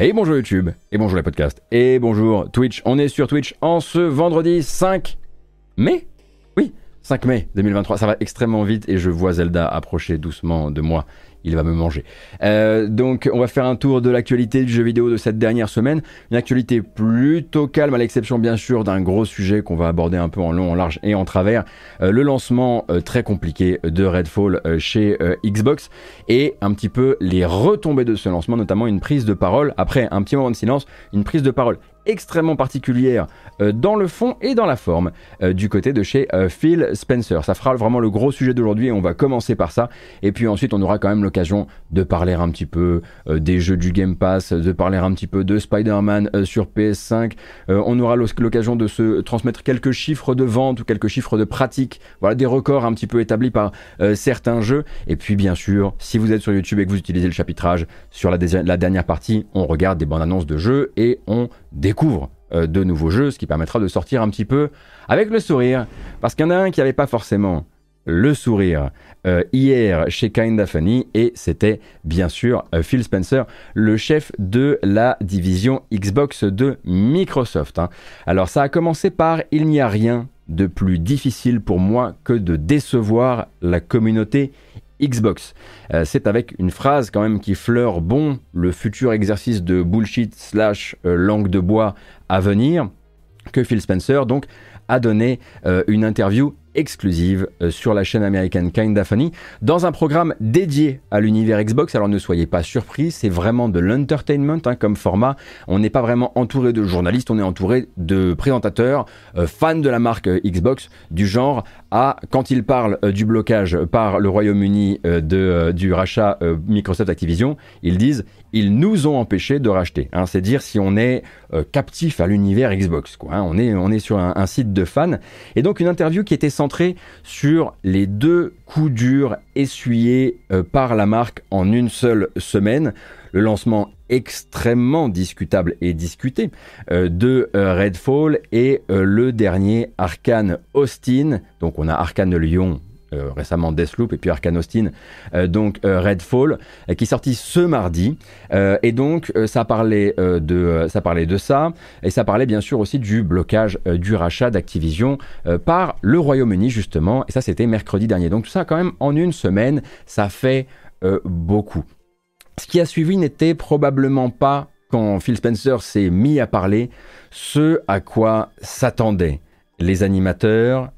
Et bonjour YouTube, et bonjour les podcasts, et bonjour Twitch. On est sur Twitch en ce vendredi 5 mai Oui, 5 mai 2023. Ça va extrêmement vite et je vois Zelda approcher doucement de moi il va me manger. Euh, donc on va faire un tour de l'actualité du jeu vidéo de cette dernière semaine. Une actualité plutôt calme, à l'exception bien sûr d'un gros sujet qu'on va aborder un peu en long, en large et en travers. Euh, le lancement euh, très compliqué de Redfall chez Xbox et un petit peu les retombées de ce lancement, notamment une prise de parole, après un petit moment de silence, une prise de parole extrêmement particulière euh, dans le fond et dans la forme euh, du côté de chez euh, Phil Spencer. Ça fera vraiment le gros sujet d'aujourd'hui et on va commencer par ça. Et puis ensuite, on aura quand même l'occasion de parler un petit peu des jeux du Game Pass, de parler un petit peu de Spider-Man sur PS5. on aura l'occasion de se transmettre quelques chiffres de vente ou quelques chiffres de pratique. Voilà, des records un petit peu établis par certains jeux. Et puis, bien sûr, si vous êtes sur YouTube et que vous utilisez le chapitrage, sur la, la dernière partie, on regarde des bandes annonces de jeux et on découvre euh, de nouveaux jeux, ce qui permettra de sortir un petit peu avec le sourire. Parce qu'il y en a un qui n'avait pas forcément le sourire euh, hier chez Kinda Funny et c'était bien sûr euh, Phil Spencer, le chef de la division Xbox de Microsoft. Hein. Alors ça a commencé par il n'y a rien de plus difficile pour moi que de décevoir la communauté Xbox. Euh, c'est avec une phrase quand même qui fleure bon le futur exercice de bullshit slash euh, langue de bois à venir que Phil Spencer donc a donné euh, une interview exclusive euh, sur la chaîne américaine Kinda Funny dans un programme dédié à l'univers Xbox. Alors ne soyez pas surpris, c'est vraiment de l'entertainment hein, comme format. On n'est pas vraiment entouré de journalistes, on est entouré de présentateurs euh, fans de la marque Xbox du genre à quand ils parlent du blocage par le Royaume-Uni du rachat Microsoft Activision, ils disent ils nous ont empêché de racheter. Hein. c'est dire si on est captif à l'univers Xbox. Hein. on, est, sur un, site de fans. Et donc une interview qui était centrée sur les deux coups durs essuyés euh, par la marque en une seule semaine. Le lancement extrêmement discutable et discuté euh, de euh, Redfall et le dernier Arkane Austin. Donc on a Arkane Lyon euh, récemment Deathloop et puis Arkane Austin, euh, donc euh, Redfall, qui est sorti ce mardi. et donc ça parlait de ça parlait de ça et ça parlait bien sûr aussi du blocage du rachat d'Activision par le Royaume-Uni justement. Et ça c'était mercredi dernier. Donc tout ça quand même en une semaine, ça fait beaucoup. Ce qui a suivi n'était probablement pas quand Phil Spencer s'est mis à parler ce à quoi s'attendaient les animateurs,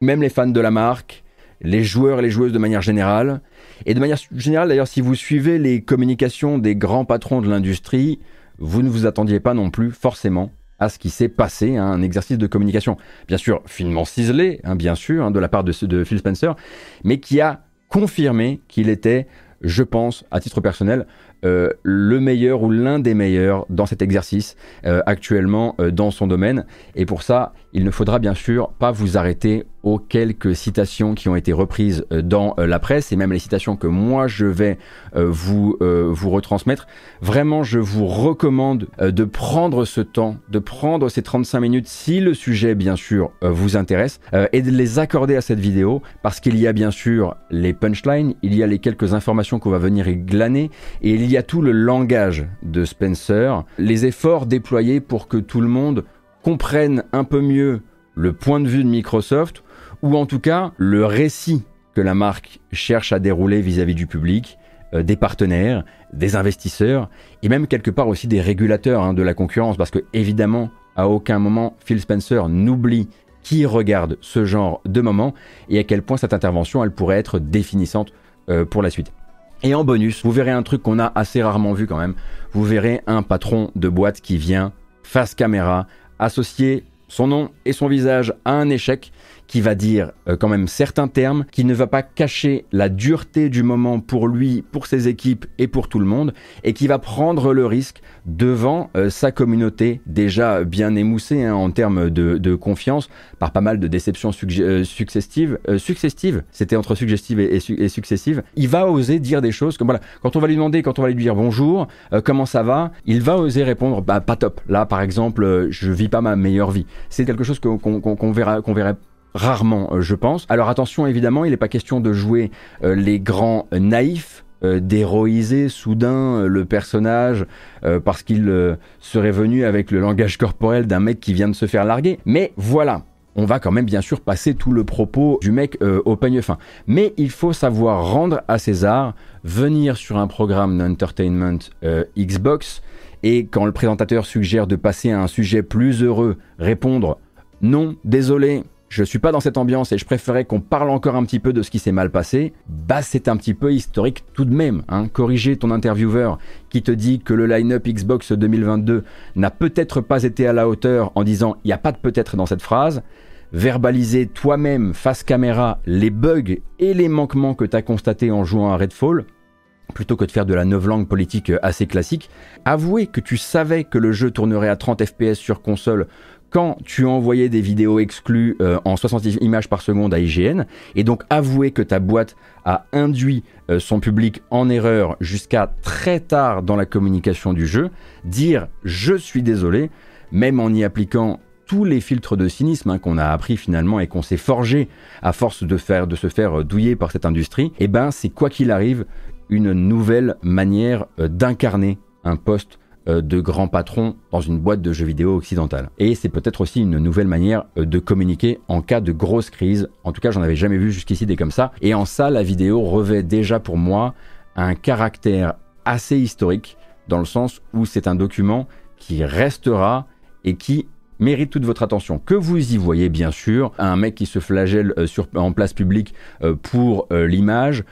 même les fans de la marque, les joueurs et les joueuses de manière générale. Et de manière générale, d'ailleurs, si vous suivez les communications des grands patrons de l'industrie, vous ne vous attendiez pas non plus forcément à ce qui s'est passé, hein, un exercice de communication, bien sûr finement ciselé, hein, bien sûr, hein, de la part de, de Phil Spencer, mais qui a confirmé qu'il était, je pense, à titre personnel, euh, le meilleur ou l'un des meilleurs dans cet exercice euh, actuellement euh, dans son domaine. Et pour ça, il ne faudra bien sûr pas vous arrêter aux quelques citations qui ont été reprises dans la presse et même les citations que moi je vais vous, retransmettre. Vraiment, je vous recommande de prendre ce temps, de prendre ces 35 minutes si le sujet bien sûr vous intéresse et de les accorder à cette vidéo parce qu'il y a bien sûr les punchlines, il y a les quelques informations qu'on va venir y glaner et il y y a tout le langage de Spencer, les efforts déployés pour que tout le monde comprenne un peu mieux le point de vue de Microsoft, ou en tout cas le récit que la marque cherche à dérouler vis-à-vis du public, euh, des partenaires, des investisseurs, et même quelque part aussi des régulateurs hein, de la concurrence, parce que évidemment, à aucun moment, Phil Spencer n'oublie qui regarde ce genre de moment et à quel point cette intervention, elle pourrait être définissante euh, pour la suite. Et en bonus, vous verrez un truc qu'on a assez rarement vu quand même. Vous verrez un patron de boîte qui vient face caméra associer son nom et son visage à un échec qui va dire euh, quand même certains termes, qui ne va pas cacher la dureté du moment pour lui, pour ses équipes et pour tout le monde, et qui va prendre le risque devant euh, sa communauté déjà bien émoussée hein, en termes de, confiance par pas mal de déceptions euh, successives. successives, c'était entre suggestives et, successives. Il va oser dire des choses comme voilà, quand on va lui demander, quand on va lui dire bonjour, comment ça va, il va oser répondre bah, pas top. Là, par exemple, je vis pas ma meilleure vie. C'est quelque chose qu'on verra, qu'on verrait rarement, euh, je pense. Alors attention, évidemment, il n'est pas question de jouer euh, les grands naïfs d'héroïser soudain le personnage parce qu'il serait venu avec le langage corporel d'un mec qui vient de se faire larguer. Mais voilà, on va quand même bien sûr passer tout le propos du mec au peigne fin. Mais il faut savoir rendre à César, venir sur un programme d'entertainment Xbox, et quand le présentateur suggère de passer à un sujet plus heureux, répondre non, désolé, je suis pas dans cette ambiance et je préférais qu'on parle encore un petit peu de ce qui s'est mal passé, bah c'est un petit peu historique tout de même. Hein. Corriger ton intervieweur qui te dit que le line-up Xbox 2022 n'a peut-être pas été à la hauteur en disant il n'y a pas de peut-être dans cette phrase, verbaliser toi-même face caméra les bugs et les manquements que tu as constatés en jouant à Redfall, plutôt que de faire de la langue politique assez classique, avouer que tu savais que le jeu tournerait à 30 fps sur console quand tu envoyais des vidéos exclues euh, en 60 images par seconde à IGN, et donc avouer que ta boîte a induit euh, son public en erreur jusqu'à très tard dans la communication du jeu, dire je suis désolé, même en y appliquant tous les filtres de cynisme hein, qu'on a appris finalement et qu'on s'est forgé à force de, faire, de se faire euh, douiller par cette industrie, eh ben c'est quoi qu'il arrive une nouvelle manière d'incarner un poste de grands patrons dans une boîte de jeux vidéo occidentale. Et c'est peut-être aussi une nouvelle manière euh, de communiquer en cas de grosse crise. En tout cas, j'en avais jamais vu jusqu'ici des comme ça. Et en ça, la vidéo revêt déjà pour moi un caractère assez historique, dans le sens où c'est un document qui restera et qui mérite toute votre attention. Que vous y voyez bien sûr un mec qui se flagelle euh, en place publique pour l'image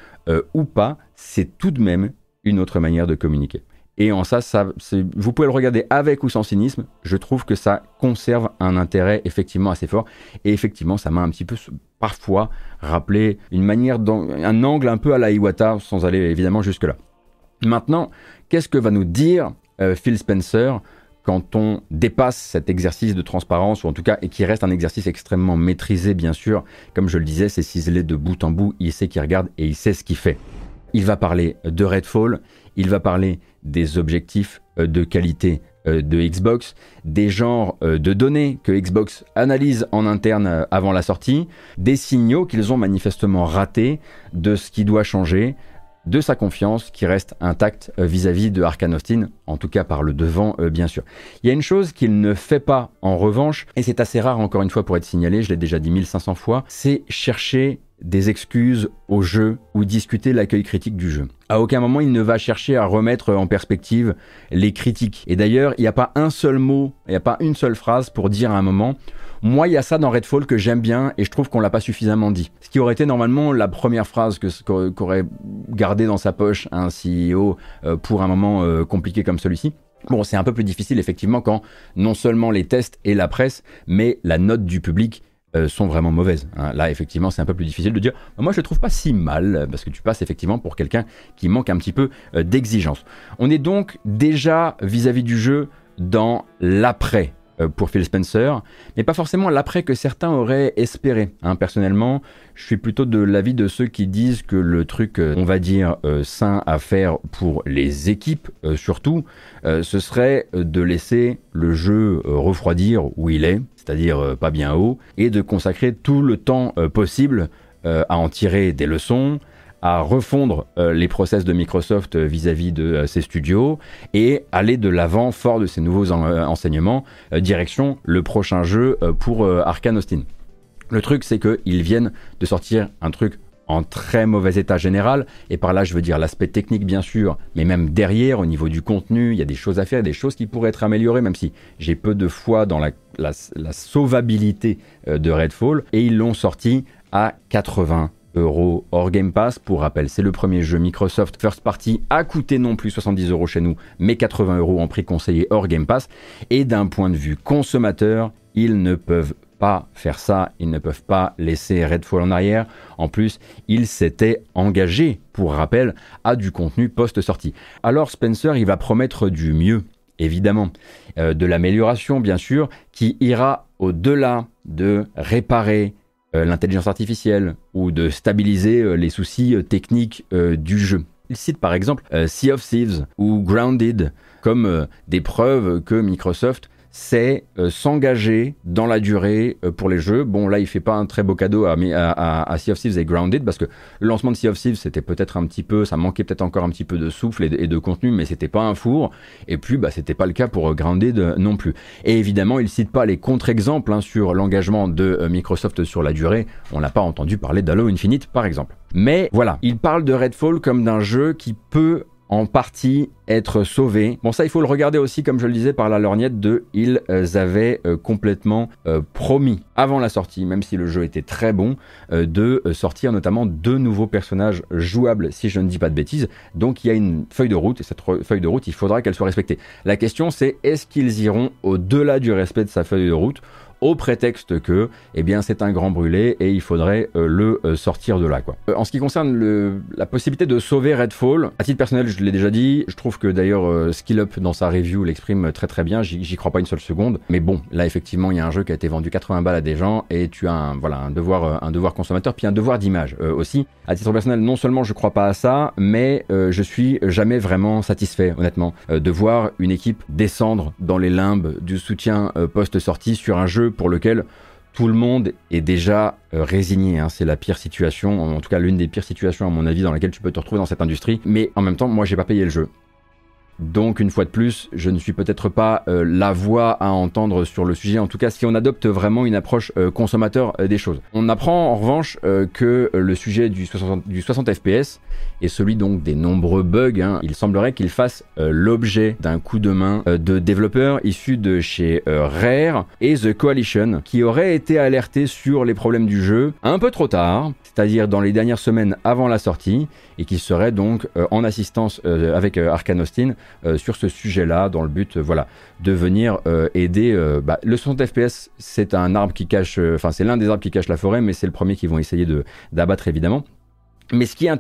ou pas, c'est tout de même une autre manière de communiquer. Et en ça, vous pouvez le regarder avec ou sans cynisme. Je trouve que ça conserve un intérêt effectivement assez fort. Et effectivement, ça m'a un petit peu parfois rappelé une manière, un angle un peu à la Iwata, sans aller évidemment jusque-là. Maintenant, qu'est-ce que va nous dire euh, Phil Spencer quand on dépasse cet exercice de transparence, ou en tout cas, et qui reste un exercice extrêmement maîtrisé, bien sûr. Comme je le disais, c'est ciselé de bout en bout, il sait qu'il regarde et il sait ce qu'il fait. Il va parler de Redfall, il va parler des objectifs euh, de qualité euh, de Xbox, des genres euh, de données que Xbox analyse en interne avant la sortie, des signaux qu'ils ont manifestement ratés de ce qui doit changer, de sa confiance qui reste intacte vis-à-vis de Arkane Austin, en tout cas par le devant bien sûr. Il y a une chose qu'il ne fait pas en revanche, et c'est assez rare encore une fois pour être signalé, je l'ai déjà dit 1500 fois, c'est chercher des excuses au jeu ou discuter l'accueil critique du jeu. À aucun moment il ne va chercher à remettre en perspective les critiques. Et d'ailleurs, il n'y a pas un seul mot, il n'y a pas une seule phrase pour dire à un moment moi, il y a ça dans Redfall que j'aime bien et je trouve qu'on l'a pas suffisamment dit. Ce qui aurait été normalement la première phrase qu'aurait gardé dans sa poche un CEO euh, pour un moment euh, compliqué comme celui-ci. Bon, c'est un peu plus difficile effectivement quand non seulement les tests et la presse, mais la note du public euh, sont vraiment mauvaises. Hein. Là, effectivement, c'est un peu plus difficile de dire. Moi, je ne trouve pas si mal parce que tu passes effectivement pour quelqu'un qui manque un petit peu euh, d'exigence. On est donc déjà vis-à-vis du jeu dans l'après euh, pour Phil Spencer, mais pas forcément l'après que certains auraient espéré. Hein. Personnellement, je suis plutôt de l'avis de ceux qui disent que le truc, on va dire, sain à faire pour les équipes surtout, ce serait de laisser le jeu refroidir où il est, c'est-à-dire euh, pas bien haut, et de consacrer tout le temps euh, possible euh, à en tirer des leçons, à refondre les process de Microsoft vis-à-vis de ses studios et aller de l'avant fort de ces nouveaux enseignements, direction le prochain jeu pour Arkane Austin. Le truc, c'est qu'ils viennent de sortir un truc en très mauvais état général, et par là je veux dire l'aspect technique bien sûr, mais même derrière, au niveau du contenu, il y a des choses à faire, des choses qui pourraient être améliorées, même si j'ai peu de foi dans la, sauvabilité euh, de Redfall, et ils l'ont sorti à 80 hors Game Pass. Pour rappel, c'est le premier jeu Microsoft First Party à coûter non plus 70 euros chez nous, mais 80 euros en prix conseillé hors Game Pass. Et d'un point de vue consommateur, ils ne peuvent pas faire ça, ils ne peuvent pas laisser Redfall en arrière. En plus, ils s'étaient engagés, pour rappel, à du contenu post-sortie. Alors Spencer, il va promettre du mieux, évidemment, euh, de l'amélioration, bien sûr, qui ira au-delà de réparer l'intelligence artificielle ou de stabiliser euh, les soucis techniques du jeu. Il cite par exemple Sea of Thieves ou Grounded comme des preuves que Microsoft c'est euh, s'engager dans la durée euh, pour les jeux. Bon, là, il fait pas un très beau cadeau à, à, Sea of Thieves et Grounded parce que le lancement de Sea of Thieves, c'était peut-être un petit peu, ça manquait peut-être encore un petit peu de souffle et de, contenu, mais c'était pas un four. Et puis, bah, c'était pas le cas pour euh, Grounded non plus. Et évidemment, il cite pas les contre-exemples hein, sur l'engagement de Microsoft sur la durée. On n'a pas entendu parler d'Halo Infinite, par exemple. Mais voilà, il parle de Redfall comme d'un jeu qui peut en partie être sauvé. Bon ça il faut le regarder aussi comme je le disais par la lorgnette de ils avaient euh, complètement euh, promis avant la sortie, même si le jeu était très bon, euh, de sortir notamment deux nouveaux personnages jouables si je ne dis pas de bêtises. Donc il y a une feuille de route et cette feuille de route il faudra qu'elle soit respectée. La question c'est est-ce qu'ils iront au-delà du respect de sa feuille de route au prétexte que eh bien, c'est un grand brûlé et il faudrait euh, le euh, sortir de là. Quoi. Euh, en ce qui concerne le, la possibilité de sauver Redfall, à titre personnel, je l'ai déjà dit, je trouve que d'ailleurs Skill Up dans sa review l'exprime très très bien, j'y crois pas une seule seconde, mais bon, là effectivement, il y a un jeu qui a été vendu 80 balles à des gens et tu as voilà, un, devoir, un devoir consommateur, puis un devoir d'image aussi. À titre personnel, non seulement je crois pas à ça, mais je suis jamais vraiment satisfait, honnêtement, de voir une équipe descendre dans les limbes du soutien post-sortie sur un jeu pour lequel tout le monde est déjà euh, résigné. Hein. C'est la pire situation, en tout cas l'une des pires situations à mon avis dans laquelle tu peux te retrouver dans cette industrie. Mais en même temps, moi j'ai pas payé le jeu. Donc une fois de plus, je ne suis peut-être pas euh, la voix à entendre sur le sujet, en tout cas si on adopte vraiment une approche euh, consommateur des choses. On apprend en revanche que le sujet du 60, du 60 fps et celui donc des nombreux bugs, hein, il semblerait qu'il fasse euh, l'objet d'un coup de main euh, de développeurs issus de chez euh, Rare et The Coalition, qui auraient été alertés sur les problèmes du jeu un peu trop tard, c'est-à-dire dans les dernières semaines avant la sortie, et qui seraient donc en assistance avec Arkane Austin sur ce sujet-là, dans le but, voilà, de venir aider. Bah, le 60 FPS, c'est un arbre qui cache, enfin c'est l'un des arbres qui cache la forêt, mais c'est le premier qu'ils vont essayer d'abattre évidemment. Mais ce qui est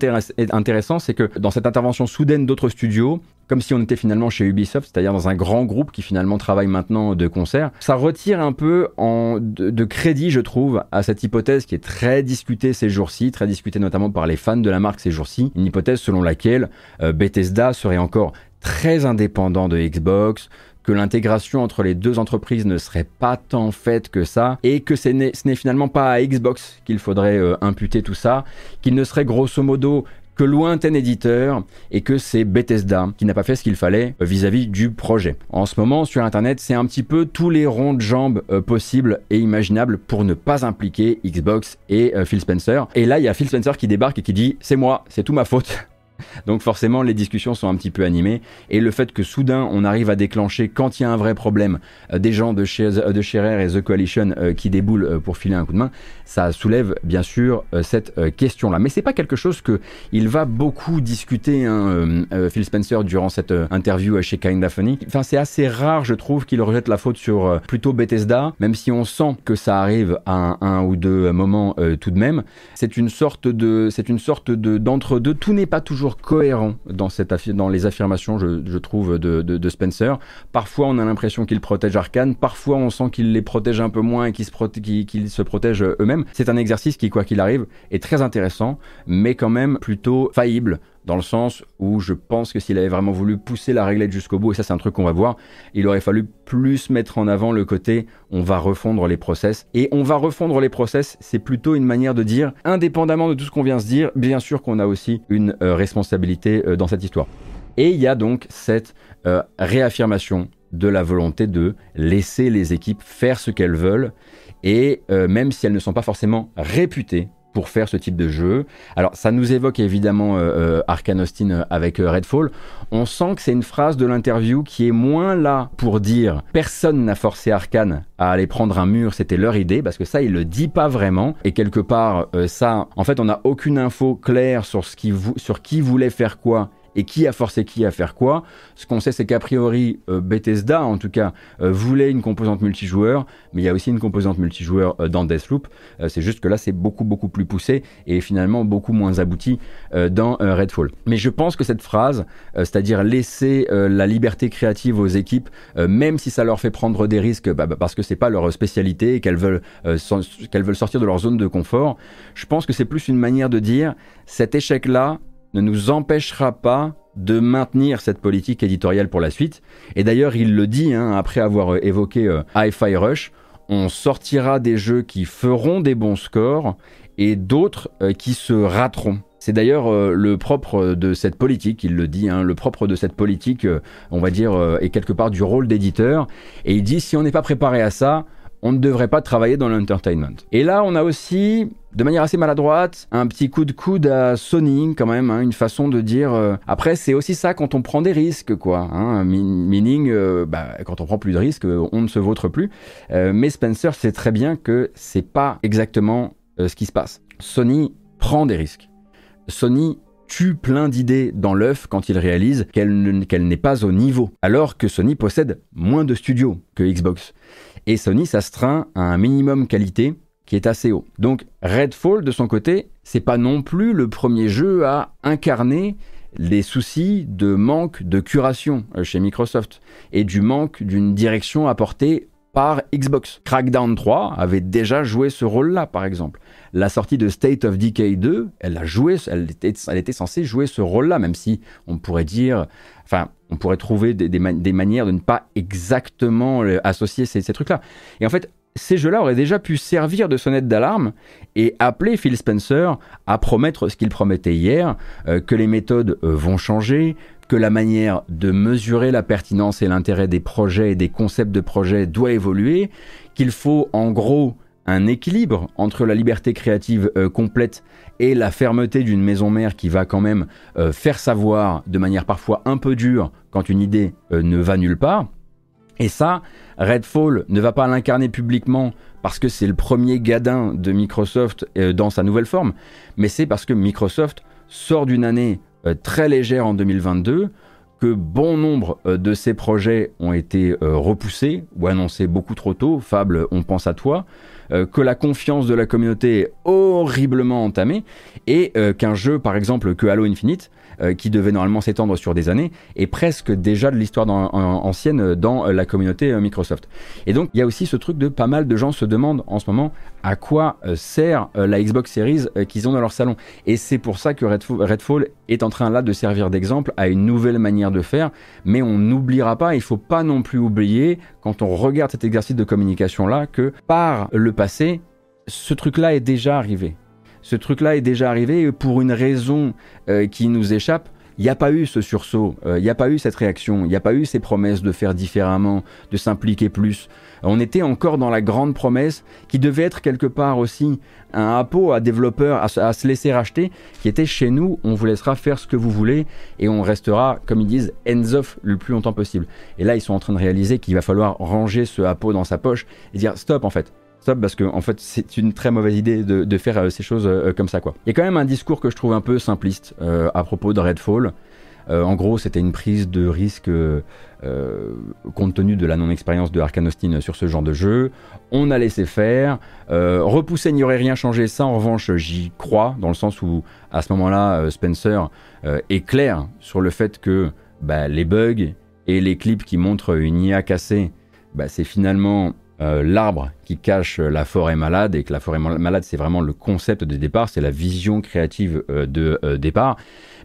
intéressant, c'est que dans cette intervention soudaine d'autres studios, comme si on était finalement chez Ubisoft, c'est-à-dire dans un grand groupe qui finalement travaille maintenant de concert, ça retire un peu de, crédit, je trouve, à cette hypothèse qui est très discutée ces jours-ci, très discutée notamment par les fans de la marque ces jours-ci, une hypothèse selon laquelle euh, Bethesda serait encore très indépendant de Xbox, que l'intégration entre les deux entreprises ne serait pas tant faite que ça, et que ce n'est finalement pas à Xbox qu'il faudrait euh, imputer tout ça, qu'il ne serait grosso modo que lointain éditeur et que c'est Bethesda qui n'a pas fait ce qu'il fallait euh, vis-à-vis du projet. En ce moment, sur Internet, c'est un petit peu tous les ronds de jambes euh, possibles et imaginables pour ne pas impliquer Xbox et Phil Spencer. Et là, il y a Phil Spencer qui débarque et qui dit c'est moi, c'est tout ma faute. Donc forcément, les discussions sont un petit peu animées. Et le fait que soudain, on arrive à déclencher, quand il y a un vrai problème, euh, des gens de chez, de chez Rare et The Coalition euh, qui déboulent euh, pour filer un coup de main, ça soulève bien sûr cette question-là. Mais c'est pas quelque chose que il va beaucoup discuter, hein, Phil Spencer, durant cette interview chez Kinda Funny. Enfin, c'est assez rare, je trouve, qu'il rejette la faute sur plutôt Bethesda, même si on sent que ça arrive à un, ou deux moments tout de même. C'est une sorte de, c'est une sorte de d'entre-deux. Tout n'est pas toujours cohérent dans, les affirmations, je, trouve, de, Spencer. Parfois, on a l'impression qu'il protège Arkane, parfois, on sent qu'il les protège un peu moins et qu'ils se, se protègent eux-mêmes. C'est un exercice qui, quoi qu'il arrive, est très intéressant, mais quand même plutôt faillible dans le sens où je pense que s'il avait vraiment voulu pousser la réglette jusqu'au bout, et ça c'est un truc qu'on va voir, il aurait fallu plus mettre en avant le côté on va refondre les process. Et on va refondre les process, c'est plutôt une manière de dire, indépendamment de tout ce qu'on vient se dire, bien sûr qu'on a aussi une euh, responsabilité euh, dans cette histoire. Et il y a donc cette euh, réaffirmation de la volonté de laisser les équipes faire ce qu'elles veulent, et même si elles ne sont pas forcément réputées pour faire ce type de jeu. Alors ça nous évoque évidemment euh, euh Arkane Austin euh, avec euh, Redfall. On sent que c'est une phrase de l'interview qui est moins là pour dire personne n'a forcé Arkane à aller prendre un mur, c'était leur idée, parce que ça il le dit pas vraiment. Et quelque part ça, en fait on n'a aucune info claire sur, ce qui, sur qui voulait faire quoi et qui a forcé qui à faire quoi? Ce qu'on sait, c'est qu'a priori, euh, Bethesda, en tout cas, euh, voulait une composante multijoueur, mais il y a aussi une composante multijoueur euh, dans Deathloop. c'est juste que là, c'est beaucoup, beaucoup plus poussé et finalement beaucoup moins abouti dans Redfall. Mais je pense que cette phrase, c'est-à-dire laisser la liberté créative aux équipes, même si ça leur fait prendre des risques, bah, bah, parce que c'est pas leur spécialité et qu'elles veulent, qu'elles veulent sortir de leur zone de confort, je pense que c'est plus une manière de dire cet échec-là, ne nous empêchera pas de maintenir cette politique éditoriale pour la suite. Et d'ailleurs, il le dit, hein, après avoir euh, évoqué euh, Hi-Fi Rush, on sortira des jeux qui feront des bons scores et d'autres euh, qui se rateront. C'est d'ailleurs le propre de cette politique, il le dit, hein, le propre de cette politique, on va dire, est quelque part du rôle d'éditeur. Et il dit, si on n'est pas préparé à ça, on ne devrait pas travailler dans l'entertainment. Et là, on a aussi, de manière assez maladroite, un petit coup de coude à Sony, quand même, hein, une façon de dire. Euh, après, c'est aussi ça quand on prend des risques, quoi. Hein, meaning, euh, bah, quand on prend plus de risques, on ne se vautre plus. Euh, mais Spencer sait très bien que c'est pas exactement ce qui se passe. Sony prend des risques. Sony tue plein d'idées dans l'œuf quand il réalise qu'elle n'est pas au niveau, alors que Sony possède moins de studios que Xbox. Et Sony s'astreint à un minimum qualité est assez haut. Donc Redfall de son côté, c'est pas non plus le premier jeu à incarner les soucis de manque de curation euh, chez Microsoft et du manque d'une direction apportée par Xbox. Crackdown 3 avait déjà joué ce rôle-là, par exemple. La sortie de State of Decay 2, elle a joué, elle était, elle était censée jouer ce rôle-là, même si on pourrait dire, enfin, on pourrait trouver des, manières de ne pas exactement euh, associer ces, trucs-là. Et en fait, ces jeux-là auraient déjà pu servir de sonnette d'alarme et appeler Phil Spencer à promettre ce qu'il promettait hier, euh, que les méthodes euh, vont changer, que la manière de mesurer la pertinence et l'intérêt des projets et des concepts de projets doit évoluer, qu'il faut en gros un équilibre entre la liberté créative euh, complète et la fermeté d'une maison mère qui va quand même faire savoir de manière parfois un peu dure quand une idée ne va nulle part. Et ça, Redfall ne va pas l'incarner publiquement parce que c'est le premier gadin de Microsoft dans sa nouvelle forme, mais c'est parce que Microsoft sort d'une année très légère en 2022 que bon nombre de ses projets ont été repoussés ou annoncés beaucoup trop tôt. Fable, on pense à toi. Euh, que la confiance de la communauté est horriblement entamée et euh, qu'un jeu, par exemple, que Halo Infinite, euh, qui devait normalement s'étendre sur des années, est presque déjà de l'histoire ancienne dans la communauté Microsoft. Et donc, il y a aussi ce truc de pas mal de gens se demandent en ce moment à quoi sert la Xbox Series qu'ils ont dans leur salon. Et c'est pour ça que Redfall est en train là de servir d'exemple à une nouvelle manière de faire, mais on n'oubliera pas, il faut pas non plus oublier, quand on regarde cet exercice de communication là, que par le passé, ce truc-là est déjà arrivé. Ce truc-là est déjà arrivé pour une raison euh, qui nous échappe. Il n'y a pas eu ce sursaut, euh, il n'y a pas eu cette réaction, il n'y a pas eu ces promesses de faire différemment, de s'impliquer plus. On était encore dans la grande promesse qui devait être quelque part aussi un appôt à développeurs à, se laisser racheter, qui était chez nous, on vous laissera faire ce que vous voulez et on restera, comme ils disent, hands off le plus longtemps possible. Et là, ils sont en train de réaliser qu'il va falloir ranger ce appôt dans sa poche et dire stop en fait parce que en fait c'est une très mauvaise idée de, faire euh, ces choses euh, comme ça quoi. Il y a quand même un discours que je trouve un peu simpliste euh, à propos de Redfall. en gros, c'était une prise de risque compte tenu de la non-expérience de Arkane Austin sur ce genre de jeu. On a laissé faire. repousser n'y aurait rien changé. Ça, en revanche, j'y crois, dans le sens où, à ce moment-là, Spencer est clair sur le fait que bah, les bugs et les clips qui montrent une IA cassée, bah, c'est finalement euh, l'arbre qui cache la forêt malade et que la forêt malade c'est vraiment le concept de départ, c'est la vision créative euh, de euh, départ.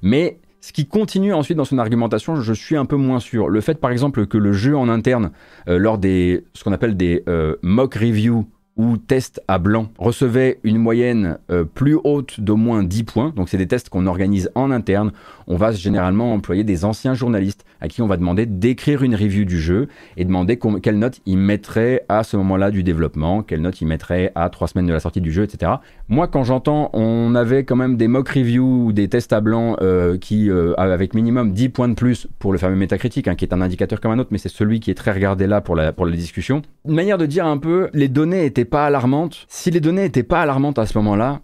Mais ce qui continue ensuite dans son argumentation, je suis un peu moins sûr. Le fait par exemple que le jeu en interne, lors des ce qu'on appelle des mock reviews ou tests à blanc recevait une moyenne plus haute d'au moins 10 points. Donc c'est des tests qu'on organise en interne. On va généralement employer des anciens journalistes à qui on va demander d'écrire une review du jeu et demander quelle note ils mettraient à ce moment-là du développement, quelle note ils mettraient à trois semaines de la sortie du jeu, etc. Moi, quand j'entends, on avait quand même des mock reviews ou des tests à blanc euh, qui, euh, avec minimum 10 points de plus pour le fameux métacritique, hein, qui est un indicateur comme un autre, mais c'est celui qui est très regardé là pour la, pour la discussion. Une manière de dire un peu, les données n'étaient pas alarmantes. Si les données n'étaient pas alarmantes à ce moment-là,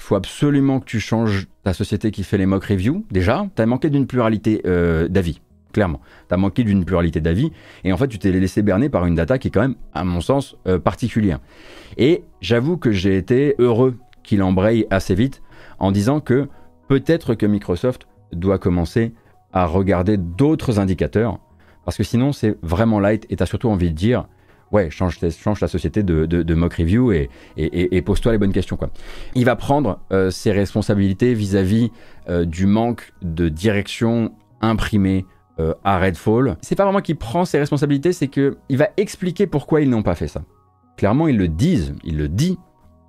il faut absolument que tu changes ta société qui fait les mock reviews. Déjà, tu as manqué d'une pluralité euh, d'avis clairement. Tu as manqué d'une pluralité d'avis et en fait tu t'es laissé berner par une data qui est quand même, à mon sens, euh, particulière. Et j'avoue que j'ai été heureux qu'il embraye assez vite en disant que peut-être que Microsoft doit commencer à regarder d'autres indicateurs parce que sinon c'est vraiment light et tu as surtout envie de dire ouais, change, change la société de, mock review et, et, pose-toi les bonnes questions. Quoi. Il va prendre euh, ses responsabilités vis-à-vis euh, du manque de direction imprimé à Redfall. C'est pas vraiment qu'il prend ses responsabilités, c'est qu'il va expliquer pourquoi ils n'ont pas fait ça. Clairement, ils le disent, il le dit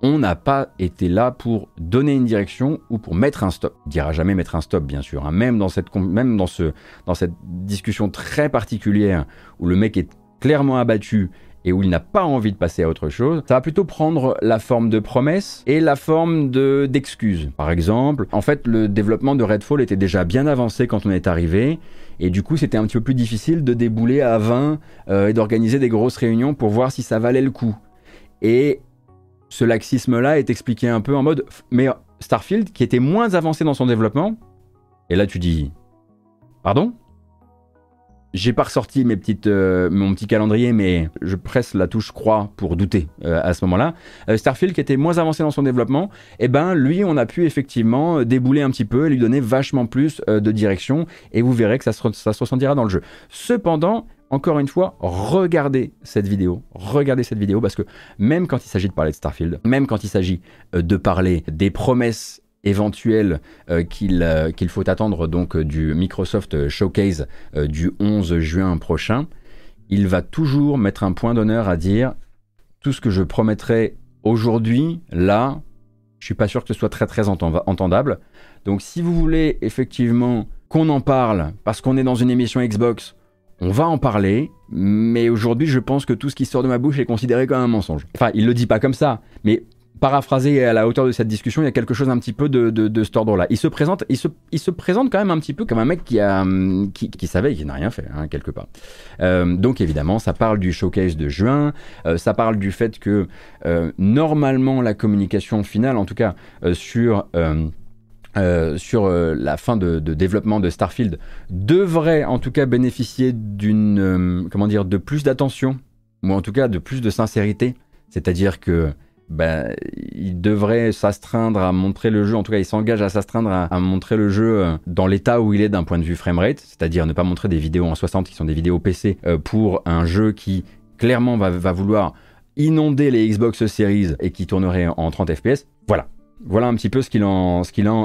on n'a pas été là pour donner une direction ou pour mettre un stop. Il dira jamais mettre un stop, bien sûr. Hein. Même, dans cette, même dans, ce, dans cette discussion très particulière où le mec est clairement abattu et où il n'a pas envie de passer à autre chose, ça va plutôt prendre la forme de promesse et la forme de d'excuses. Par exemple, en fait, le développement de Redfall était déjà bien avancé quand on est arrivé, et du coup, c'était un petit peu plus difficile de débouler à 20 euh, et d'organiser des grosses réunions pour voir si ça valait le coup. Et ce laxisme-là est expliqué un peu en mode, mais Starfield, qui était moins avancé dans son développement, et là tu dis, pardon? J'ai pas ressorti mes petites, euh, mon petit calendrier, mais je presse la touche croix pour douter euh, à ce moment-là. Euh, Starfield, qui était moins avancé dans son développement, eh ben lui, on a pu effectivement débouler un petit peu lui donner vachement plus de direction, et vous verrez que ça se, ça se ressentira dans le jeu. Cependant, encore une fois, regardez cette vidéo. Regardez cette vidéo parce que même quand il s'agit de parler de Starfield, même quand il s'agit de parler des promesses éventuelles qu'il qu'il faut attendre donc du Microsoft Showcase du 11 juin prochain, il va toujours mettre un point d'honneur à dire tout ce que je promettrai aujourd'hui, là, je suis pas sûr que ce soit très très entendable. Donc si vous voulez effectivement qu'on en parle parce qu'on est dans une émission Xbox on va en parler, mais aujourd'hui, je pense que tout ce qui sort de ma bouche est considéré comme un mensonge. Enfin, il le dit pas comme ça, mais paraphrasé à la hauteur de cette discussion, il y a quelque chose un petit peu de, de, cet ordre-là. Il se présente, il se, il se, présente quand même un petit peu comme un mec qui a, qui, savait, qui n'a rien fait hein, quelque part. Euh, donc évidemment, ça parle du showcase de juin, euh, ça parle du fait que euh, normalement la communication finale, en tout cas sur sur la fin de, développement de Starfield devrait en tout cas bénéficier d'une euh, comment dire de plus d'attention ou en tout cas de plus de sincérité c'est-à-dire que ben, il devrait s'astreindre à montrer le jeu, en tout cas il s'engage à s'astreindre à, montrer le jeu dans l'état où il est d'un point de vue framerate, c'est-à-dire ne pas montrer des vidéos en 60 qui sont des vidéos PC pour un jeu qui clairement va, vouloir inonder les Xbox Series et qui tournerait en 30 FPS. Voilà, voilà un petit peu ce qu'il en,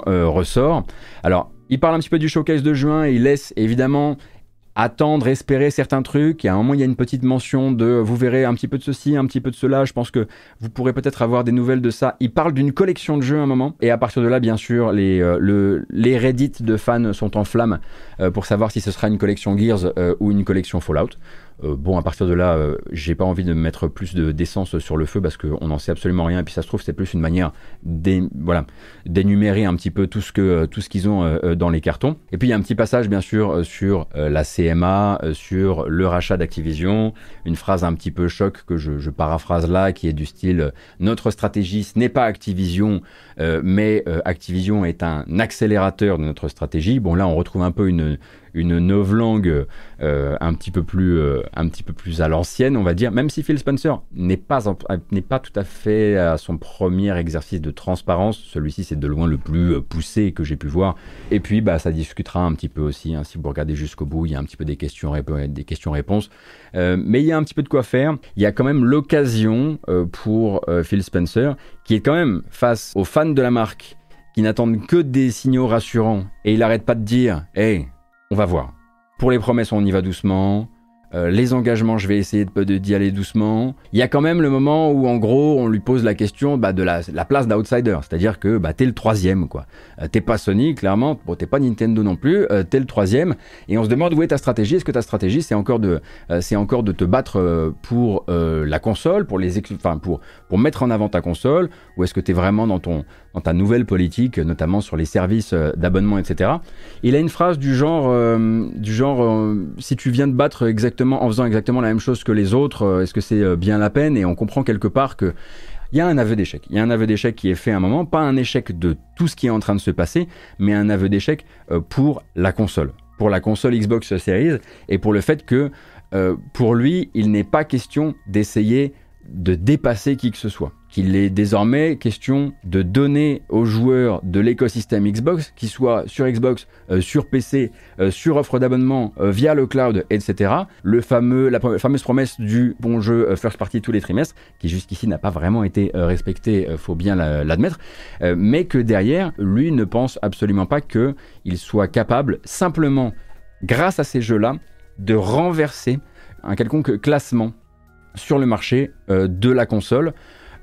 euh, ressort. Alors, il parle un petit peu du showcase de juin il laisse évidemment attendre, espérer certains trucs. Et à un moment, il y a une petite mention de vous verrez un petit peu de ceci, un petit peu de cela. Je pense que vous pourrez peut-être avoir des nouvelles de ça. Il parle d'une collection de jeux à un moment. Et à partir de là, bien sûr, les, euh, Reddit de fans sont en flammes euh, pour savoir si ce sera une collection Gears ou une collection Fallout. Euh, bon, à partir de là, euh, j'ai pas envie de mettre plus d'essence sur le feu parce qu'on n'en sait absolument rien. Et puis ça se trouve, c'est plus une manière d'énumérer un petit peu tout ce ce qu'ils ont euh, dans les cartons. Et puis il y a un petit passage, bien sûr, sur la CMA, sur le rachat d'Activision. Une phrase un petit peu choc que je, je, paraphrase là, qui est du style Notre stratégie, ce n'est pas Activision, mais Activision est un accélérateur de notre stratégie. Bon, là, on retrouve un peu une une novlangue euh, un petit peu plus euh, un petit peu plus à l'ancienne, on va dire. Même si Phil Spencer n'est pas n'est pas tout à fait à son premier exercice de transparence, celui-ci c'est de loin le plus euh, poussé que j'ai pu voir. Et puis bah ça discutera un petit peu aussi. Hein, si vous regardez jusqu'au bout, il y a un petit peu des questions des questions réponses. mais il y a un petit peu de quoi faire. Il y a quand même l'occasion pour Phil Spencer qui est quand même face aux fans de la marque qui n'attendent que des signaux rassurants et il arrête pas de dire hey on va voir. Pour les promesses, on y va doucement. Euh, les engagements, je vais essayer de d'y aller doucement. Il y a quand même le moment où, en gros, on lui pose la question bah, de la, place d'outsider, c'est-à-dire que bah, t'es le troisième, quoi. Euh, t'es pas Sony, clairement, bon, t'es pas Nintendo non plus, euh, t'es le troisième, et on se demande où est ta stratégie. Est-ce que ta stratégie, c'est encore de, c'est encore de te battre pour la console, pour les, pour pour mettre en avant ta console, ou est-ce que t'es vraiment dans ton, ta nouvelle politique, notamment sur les services d'abonnement, etc. Il a une phrase du genre, du genre, si tu viens de battre exactement en faisant exactement la même chose que les autres, euh, est-ce que c'est euh, bien la peine? Et on comprend quelque part que il y a un aveu d'échec. Il y a un aveu d'échec qui est fait à un moment, pas un échec de tout ce qui est en train de se passer, mais un aveu d'échec euh, pour la console, pour la console Xbox Series, et pour le fait que pour lui, il n'est pas question d'essayer de dépasser qui que ce soit qu'il est désormais question de donner aux joueurs de l'écosystème Xbox, qu'ils soient sur Xbox, euh, sur PC, euh, sur offre d'abonnement, euh, via le cloud, etc., le fameux, la fameuse promesse du bon jeu first party tous les trimestres, qui jusqu'ici n'a pas vraiment été respecté, faut bien l'admettre, mais que derrière, lui ne pense absolument pas qu'il soit capable simplement grâce à ces jeux-là, de renverser un quelconque classement sur le marché de la console.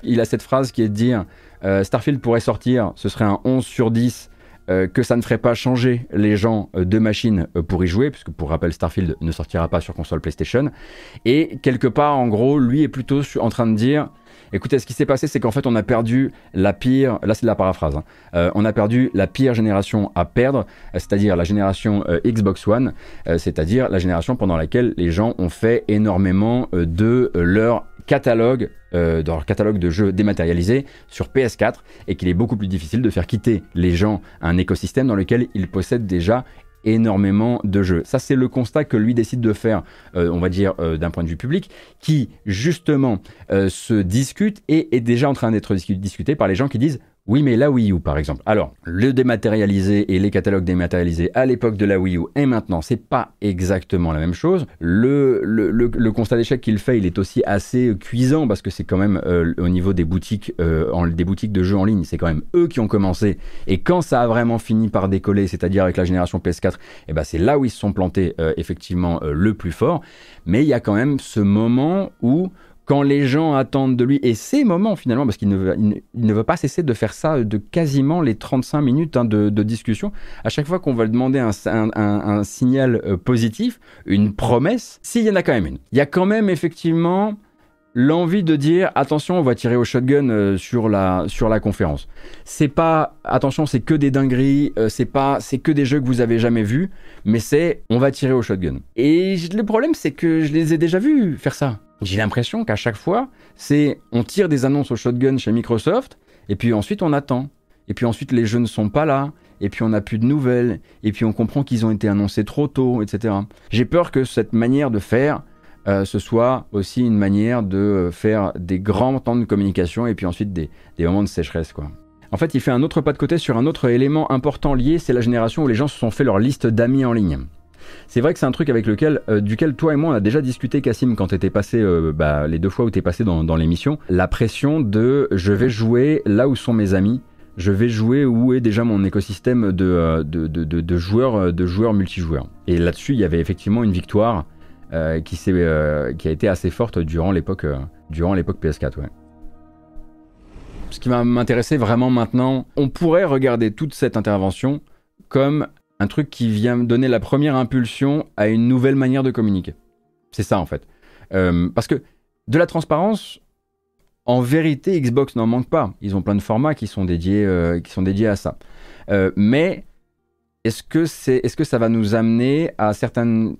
Il a cette phrase qui est de dire euh, Starfield pourrait sortir, ce serait un 11 sur 10, euh, que ça ne ferait pas changer les gens de machine pour y jouer, puisque pour rappel, Starfield ne sortira pas sur console PlayStation. Et quelque part, en gros, lui est plutôt en train de dire Écoutez, ce qui s'est passé, c'est qu'en fait, on a perdu la pire, là c'est de la paraphrase, hein. on a perdu la pire génération à perdre, c'est-à-dire la génération Xbox One, c'est-à-dire la génération pendant laquelle les gens ont fait énormément de leur catalogue, euh, catalogue de jeux dématérialisés sur PS4 et qu'il est beaucoup plus difficile de faire quitter les gens un écosystème dans lequel ils possèdent déjà énormément de jeux. Ça, c'est le constat que lui décide de faire, euh, on va dire, euh, d'un point de vue public, qui justement se discute et est déjà en train d'être discuté par les gens qui disent oui, mais la Wii U, par exemple. Alors, le dématérialisé et les catalogues dématérialisés à l'époque de la Wii U et maintenant, c'est pas exactement la même chose. Le, le, constat d'échec qu'il fait, il est aussi assez cuisant parce que c'est quand même euh, au niveau des boutiques, euh, des boutiques de jeux en ligne, c'est quand même eux qui ont commencé. Et quand ça a vraiment fini par décoller, c'est-à-dire avec la génération PS4, eh ben c'est là où ils se sont plantés euh, effectivement le plus fort. Mais il y a quand même ce moment où quand les gens attendent de lui, et ces moments finalement, parce qu'il ne, veut, ne veut pas cesser de faire ça de quasiment les 35 minutes hein, de, discussion, à chaque fois qu'on va lui demander un, signal euh, positif, une promesse, s'il y en a quand même une. Il y a quand même effectivement l'envie de dire attention, on va tirer au shotgun euh, sur la sur la conférence. C'est pas attention, c'est que des dingueries, euh, c'est pas c'est que des jeux que vous avez jamais vus, mais c'est on va tirer au shotgun. Et le problème c'est que je les ai déjà vus faire ça. J'ai l'impression qu'à chaque fois, c'est on tire des annonces au shotgun chez Microsoft, et puis ensuite on attend. Et puis ensuite les jeux ne sont pas là, et puis on n'a plus de nouvelles, et puis on comprend qu'ils ont été annoncés trop tôt, etc. J'ai peur que cette manière de faire, euh, ce soit aussi une manière de faire des grands temps de communication, et puis ensuite des, des moments de sécheresse, quoi. En fait, il fait un autre pas de côté sur un autre élément important lié, c'est la génération où les gens se sont fait leur liste d'amis en ligne. C'est vrai que c'est un truc avec lequel, euh, duquel toi et moi on a déjà discuté, Cassim, quand t'étais passé, euh, bah, les deux fois où t'es passé dans, l'émission, la pression de je vais jouer là où sont mes amis, je vais jouer où est déjà mon écosystème de, euh, joueurs, de joueurs multijoueurs. Et là-dessus, il y avait effectivement une victoire qui, a été assez forte durant l'époque durant l'époque PS4. Ouais. Ce qui va m'intéresser vraiment maintenant, on pourrait regarder toute cette intervention comme un truc qui vient donner la première impulsion à une nouvelle manière de communiquer. C'est ça en fait. Euh, parce que de la transparence, en vérité, Xbox n'en manque pas. Ils ont plein de formats qui sont dédiés, euh, qui sont dédiés à ça. Euh, mais est-ce que, est-ce que ça va nous amener à certains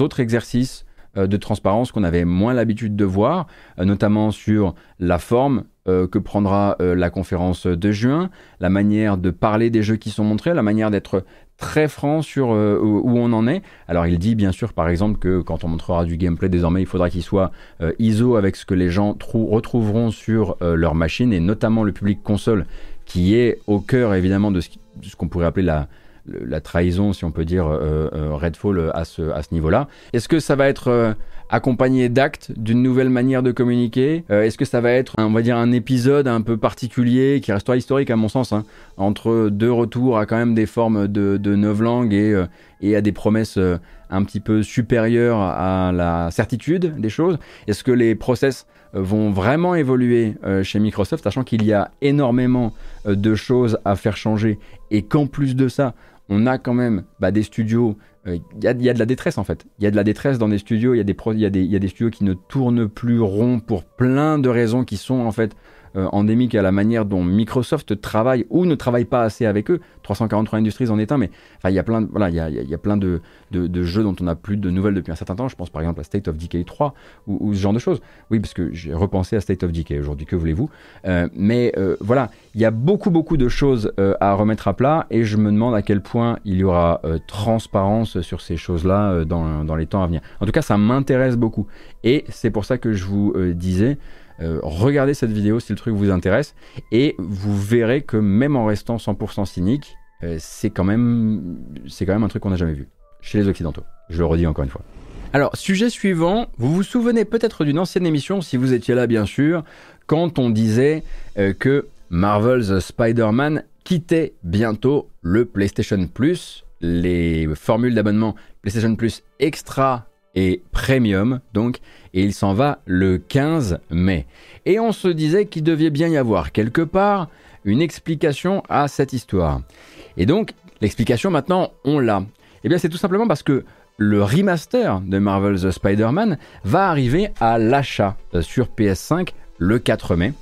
autres exercices de transparence qu'on avait moins l'habitude de voir, notamment sur la forme, que prendra la conférence de juin, la manière de parler des jeux qui sont montrés, la manière d'être très franc sur euh, où on en est. Alors il dit bien sûr par exemple que quand on montrera du gameplay désormais il faudra qu'il soit euh, ISO avec ce que les gens retrouveront sur euh, leur machine et notamment le public console qui est au cœur évidemment de ce qu'on pourrait appeler la, la trahison, si on peut dire, Redfall à ce, à ce niveau-là. Est-ce que ça va être accompagné d'actes, d'une nouvelle manière de communiquer. Euh, Est-ce que ça va être, on va dire, un épisode un peu particulier qui restera historique à mon sens, hein, entre deux retours à quand même des formes de, de neuf langues et, euh, et à des promesses euh, un petit peu supérieures à la certitude des choses? Est-ce que les process vont vraiment évoluer chez Microsoft, sachant qu'il y a énormément de choses à faire changer et qu'en plus de ça, on a quand même bah, des studios il euh, y, a, de la détresse en fait. Il y a de la détresse dans des studios, il y, y a des studios qui ne tournent plus rond pour plein de raisons qui sont en fait euh, endémique à la manière dont Microsoft travaille ou ne travaille pas assez avec eux. 343 Industries en est un, mais il y a plein, de, voilà, il y a, y a, plein de, de, jeux dont on n'a plus de nouvelles depuis un certain temps. Je pense par exemple à State of Decay 3 ou, ce genre de choses. Oui, parce que j'ai repensé à State of Decay aujourd'hui, que voulez-vous? Euh, Mais euh, voilà, il y a beaucoup, beaucoup de choses à remettre à plat et je me demande à quel point il y aura transparence sur ces choses-là dans, dans les temps à venir. En tout cas, ça m'intéresse beaucoup. Et c'est pour ça que je vous disais, euh, regardez cette vidéo si le truc vous intéresse et vous verrez que même en restant 100% cynique, euh, c'est quand même c'est quand même un truc qu'on n'a jamais vu chez les occidentaux. Je le redis encore une fois. Alors, sujet suivant, vous vous souvenez peut-être d'une ancienne émission, si vous étiez là bien sûr, quand on disait euh, que Marvel's Spider-Man quittait bientôt le PlayStation Plus, les formules d'abonnement PlayStation Plus Extra et Premium, donc, et il s'en va le 15 mai. Et on se disait qu'il devait bien y avoir quelque part une explication à cette histoire. Et donc, l'explication maintenant, on l'a. Eh bien, c'est tout simplement parce que le remaster de Marvel's Spider-Man va arriver à l'achat euh, sur PS5 le 4 mai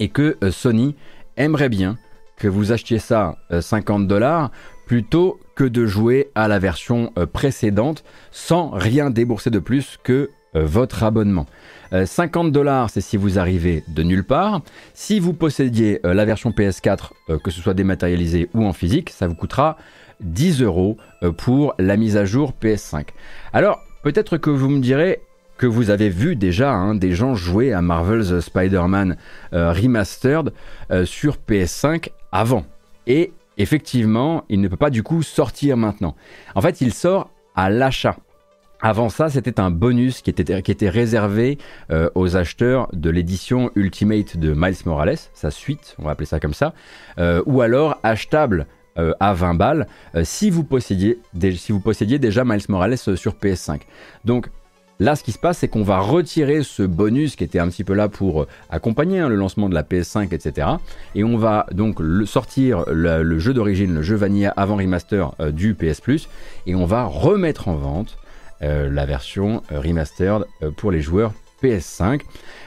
et que euh, Sony aimerait bien que vous achetiez ça 50 euh, dollars plutôt que de jouer à la version précédente sans rien débourser de plus que votre abonnement. 50 dollars, c'est si vous arrivez de nulle part. Si vous possédiez la version PS4, que ce soit dématérialisée ou en physique, ça vous coûtera 10 euros euh, pour la mise à jour PS5. Alors, peut-être que vous me direz que vous avez vu déjà hein, des gens jouer à Marvel's Spider-Man euh, Remastered euh, sur PS5 avant. Et effectivement, il ne peut pas du coup sortir maintenant. En fait, il sort à l'achat. Avant ça, c'était un bonus qui était, réservé aux acheteurs de l'édition Ultimate de Miles Morales, sa suite, on va appeler ça comme ça, ou alors achetable euh, à 20 balles euh, si, vous possédiez, si vous possédiez déjà Miles Morales euh, sur PS5. Donc Là, ce qui se passe, c'est qu'on va retirer ce bonus qui était un petit peu là pour accompagner hein, le lancement de la PS5, etc. Et on va donc sortir le, jeu d'origine, le jeu Vanilla avant remaster du PS Plus, et on va remettre en vente la version remastered pour les joueurs PS5.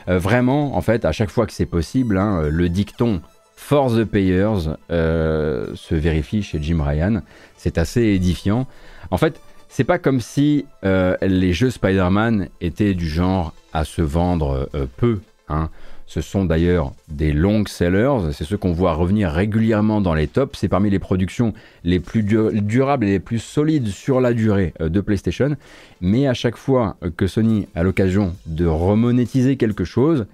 vraiment, en fait, à chaque fois que c'est possible, hein, le dicton Force the Payers euh, se vérifie chez Jim Ryan. C'est assez édifiant. En fait, c'est pas comme si euh, les jeux Spider-Man étaient du genre à se vendre euh, peu. Hein. Ce sont d'ailleurs des long sellers, c'est ceux qu'on voit revenir régulièrement dans les tops. C'est parmi les productions les plus durables et les plus solides sur la durée de PlayStation. Mais à chaque fois que Sony a l'occasion de remonétiser quelque chose,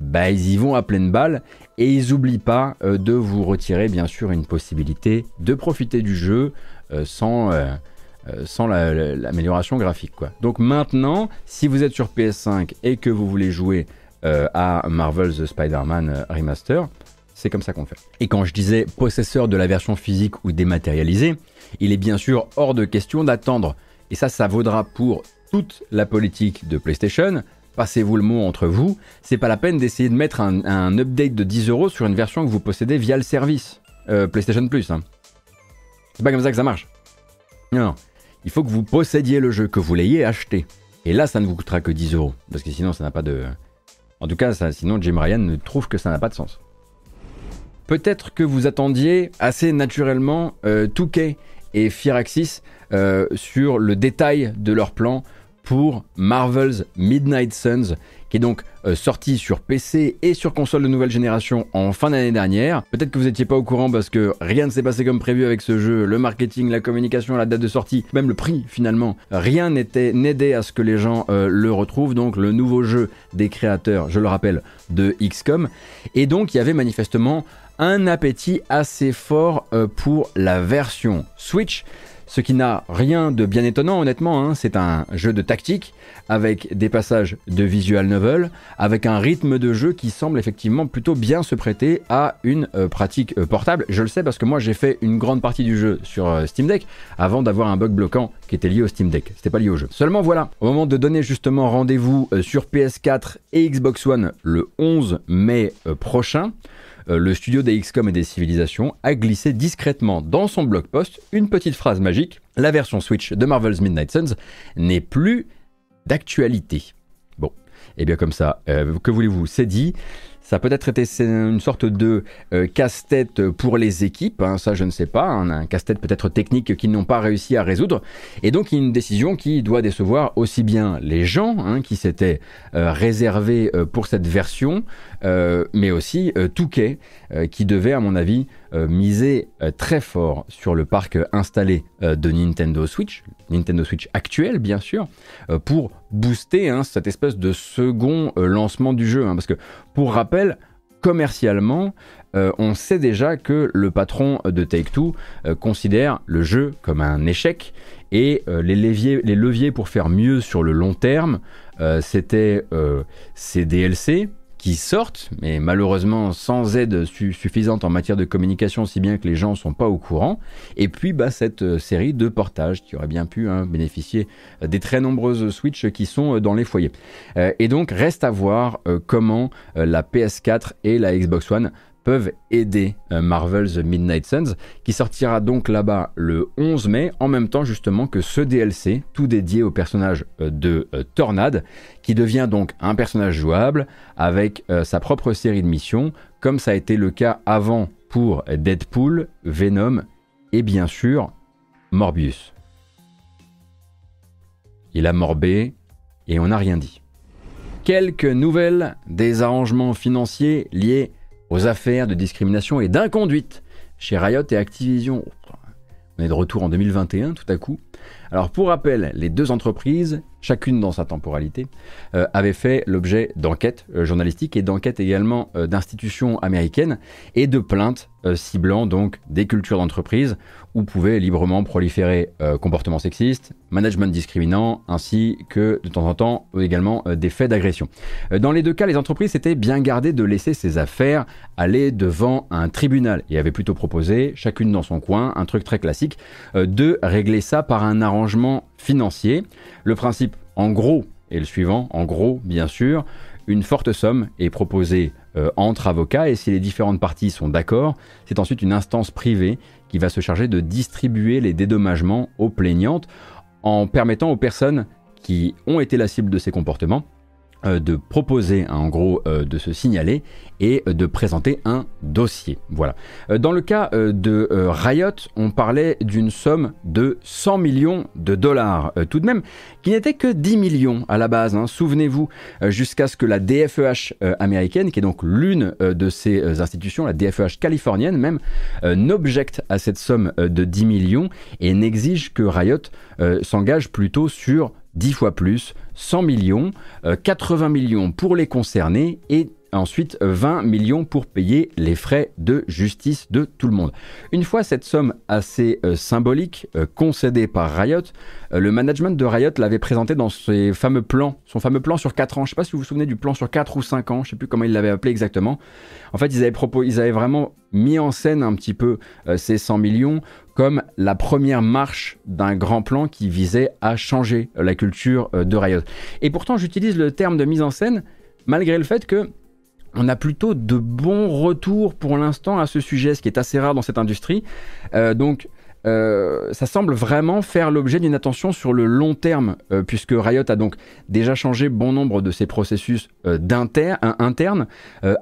bah, ils y vont à pleine balle et ils n'oublient pas euh, de vous retirer bien sûr une possibilité de profiter du jeu euh, sans, euh, sans l'amélioration graphique. Quoi. Donc maintenant, si vous êtes sur PS5 et que vous voulez jouer à Marvel's Spider-Man Remaster, c'est comme ça qu'on fait. Et quand je disais possesseur de la version physique ou dématérialisée, il est bien sûr hors de question d'attendre. Et ça, ça vaudra pour toute la politique de PlayStation, passez-vous le mot entre vous, c'est pas la peine d'essayer de mettre un, update de 10 euros sur une version que vous possédez via le service euh, PlayStation Plus. Hein. C'est pas comme ça que ça marche. Non, il faut que vous possédiez le jeu, que vous l'ayez acheté. Et là, ça ne vous coûtera que 10 euros. Parce que sinon, ça n'a pas de. En tout cas, sinon, Jim Ryan trouve que ça n'a pas de sens. Peut-être que vous attendiez assez naturellement euh, Touquet et Firaxis euh, sur le détail de leur plan pour Marvel's Midnight Suns, qui est donc euh, sorti sur PC et sur console de nouvelle génération en fin d'année dernière. Peut-être que vous n'étiez pas au courant parce que rien ne s'est passé comme prévu avec ce jeu, le marketing, la communication, la date de sortie, même le prix finalement. Rien n'était n'aidait à ce que les gens euh, le retrouvent. Donc le nouveau jeu des créateurs, je le rappelle, de XCOM. Et donc il y avait manifestement un appétit assez fort euh, pour la version Switch. Ce qui n'a rien de bien étonnant, honnêtement, hein. c'est un jeu de tactique avec des passages de visual novel, avec un rythme de jeu qui semble effectivement plutôt bien se prêter à une euh, pratique euh, portable. Je le sais parce que moi j'ai fait une grande partie du jeu sur euh, Steam Deck avant d'avoir un bug bloquant qui était lié au Steam Deck. C'était pas lié au jeu. Seulement voilà, au moment de donner justement rendez-vous sur PS4 et Xbox One le 11 mai prochain, le studio des XCOM et des civilisations a glissé discrètement dans son blog post une petite phrase magique la version Switch de Marvel's Midnight Suns n'est plus d'actualité. Et eh bien comme ça, euh, que voulez-vous, c'est dit. Ça a peut-être été une sorte de euh, casse-tête pour les équipes, hein, ça je ne sais pas, hein, un casse-tête peut-être technique qu'ils n'ont pas réussi à résoudre. Et donc une décision qui doit décevoir aussi bien les gens hein, qui s'étaient euh, réservés pour cette version, mais aussi Touquet, qui devait à mon avis miser très fort sur le parc installé de Nintendo Switch, Nintendo Switch actuel bien sûr, pour booster cette espèce de second lancement du jeu. parce que pour rappel, commercialement, euh, on sait déjà que le patron de Take-Two euh, considère le jeu comme un échec et euh, les, leviers, les, leviers, pour faire mieux sur le long terme, c'était ces DLC qui sortent, mais malheureusement sans aide suffisante en matière de communication, si bien que les gens ne sont pas au courant. Et puis bah, cette euh, série de portages qui aurait bien pu hein, bénéficier des très nombreuses Switch qui sont dans les foyers. et donc reste à voir comment la PS4 et la Xbox One aider euh, Marvel's Midnight Suns, qui sortira donc là-bas le 11 mai, en même temps justement que ce DLC, tout dédié au personnage euh, de euh, Tornade, qui devient donc un personnage jouable avec sa propre série de missions, comme ça a été le cas avant pour Deadpool, Venom et bien sûr Morbius. Il a morbé et on n'a rien dit. Quelques nouvelles des arrangements financiers liés aux affaires de discrimination et d'inconduite chez Riot et Activision. On est de retour en 2021 tout à coup. Alors pour rappel, les deux entreprises, chacune dans sa temporalité, euh, avaient fait l'objet d'enquêtes euh, journalistiques et d'enquêtes également euh, d'institutions américaines et de plaintes ciblant donc des cultures d'entreprise où pouvaient librement proliférer comportements sexistes, management discriminant, ainsi que de temps en temps également des faits d'agression. Dans les deux cas, les entreprises s'étaient bien gardées de laisser ces affaires aller devant un tribunal et avaient plutôt proposé, chacune dans son coin, un truc très classique, de régler ça par un arrangement financier. Le principe, en gros, est le suivant, en gros, bien sûr, une forte somme est proposée entre avocats et si les différentes parties sont d'accord, c'est ensuite une instance privée qui va se charger de distribuer les dédommagements aux plaignantes en permettant aux personnes qui ont été la cible de ces comportements euh, de proposer en gros euh, de se signaler et de présenter un dossier. Voilà. Euh, dans le cas de Riot, on parlait d'une somme de 100 millions de dollars tout de même, qui n'était que 10 millions à la base. Hein. Souvenez-vous, jusqu'à ce que la DFEH américaine, qui est donc l'une de ces institutions, la DFEH californienne même, n'objecte à cette somme de 10 millions et n'exige que Riot s'engage plutôt sur 10 fois plus, 100 millions, 80 euh, millions pour les concernés et ensuite 20 millions pour payer les frais de justice de tout le monde. Une fois cette somme assez euh, symbolique euh, concédée par Riot, le management de Riot l'avait présenté dans ses fameux plans, son fameux plan sur 4 ans. Je ne sais pas si vous vous souvenez du plan sur 4 ou 5 ans, je ne sais plus comment il l'avait appelé exactement. En fait, ils avaient, ils avaient vraiment mis en scène un petit peu ces 100 millions comme la première marche d'un grand plan qui visait à changer la culture euh, de Riot. Et pourtant, j'utilise le terme de mise en scène malgré le fait que on a plutôt de bons retours pour l'instant à ce sujet, ce qui est assez rare dans cette industrie. Euh, donc, euh, ça semble vraiment faire l'objet d'une attention sur le long terme, puisque Riot a donc déjà changé bon nombre de ses processus internes,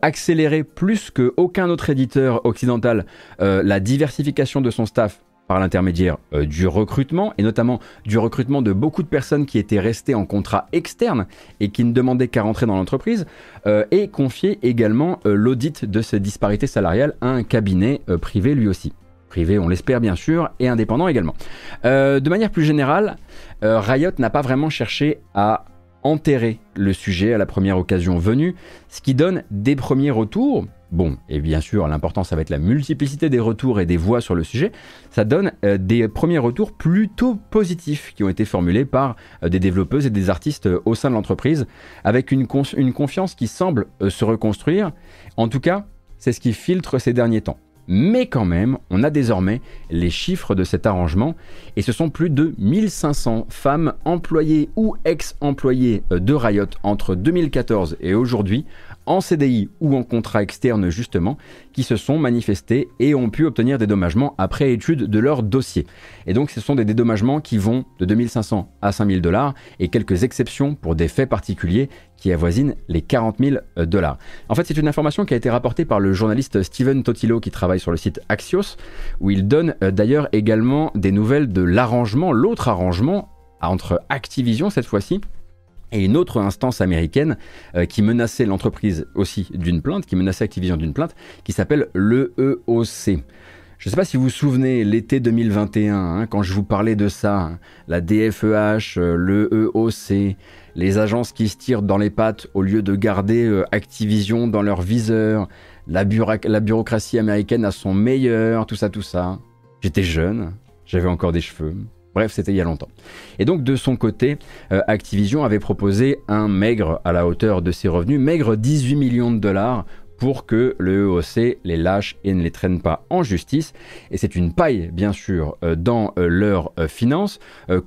accéléré plus qu'aucun autre éditeur occidental la diversification de son staff par l'intermédiaire euh, du recrutement, et notamment du recrutement de beaucoup de personnes qui étaient restées en contrat externe et qui ne demandaient qu'à rentrer dans l'entreprise, euh, et confier également euh, l'audit de ces disparités salariales à un cabinet privé lui aussi. Privé, on l'espère bien sûr, et indépendant également. de manière plus générale, Riot n'a pas vraiment cherché à enterrer le sujet à la première occasion venue, ce qui donne des premiers retours, Bon, et bien sûr, l'important, ça va être la multiplicité des retours et des voix sur le sujet. Ça donne euh, des premiers retours plutôt positifs qui ont été formulés par euh, des développeuses et des artistes euh, au sein de l'entreprise, avec une, confiance qui semble se reconstruire. En tout cas, c'est ce qui filtre ces derniers temps. Mais quand même, on a désormais les chiffres de cet arrangement, et ce sont plus de 1500 femmes employées ou ex-employées de Riot entre 2014 et aujourd'hui en CDI ou en contrat externe justement, qui se sont manifestés et ont pu obtenir des dédommagements après étude de leur dossier. Et donc ce sont des dédommagements qui vont de 2500 à 5000 dollars et quelques exceptions pour des faits particuliers qui avoisinent les 40 000 dollars. En fait, c'est une information qui a été rapportée par le journaliste Steven Totilo qui travaille sur le site Axios, où il donne euh, d'ailleurs également des nouvelles de l'arrangement, l'autre arrangement entre Activision cette fois-ci, et une autre instance américaine euh, qui menaçait l'entreprise aussi d'une plainte, qui menaçait Activision d'une plainte, qui s'appelle l'EEOC. Je ne sais pas si vous vous souvenez, l'été 2021, hein, quand je vous parlais de ça, hein, la DFEH, euh, l'EEOC, les agences qui se tirent dans les pattes au lieu de garder euh, Activision dans leur viseur, la, la bureaucratie américaine à son meilleur, tout ça, tout ça. J'étais jeune, j'avais encore des cheveux, Bref, c'était il y a longtemps. Et donc de son côté, euh, Activision avait proposé un maigre à la hauteur de ses revenus, maigre 18 millions de dollars pour que le EOC les lâche et ne les traîne pas en justice. Et c'est une paille, bien sûr, euh, dans euh, leurs finances,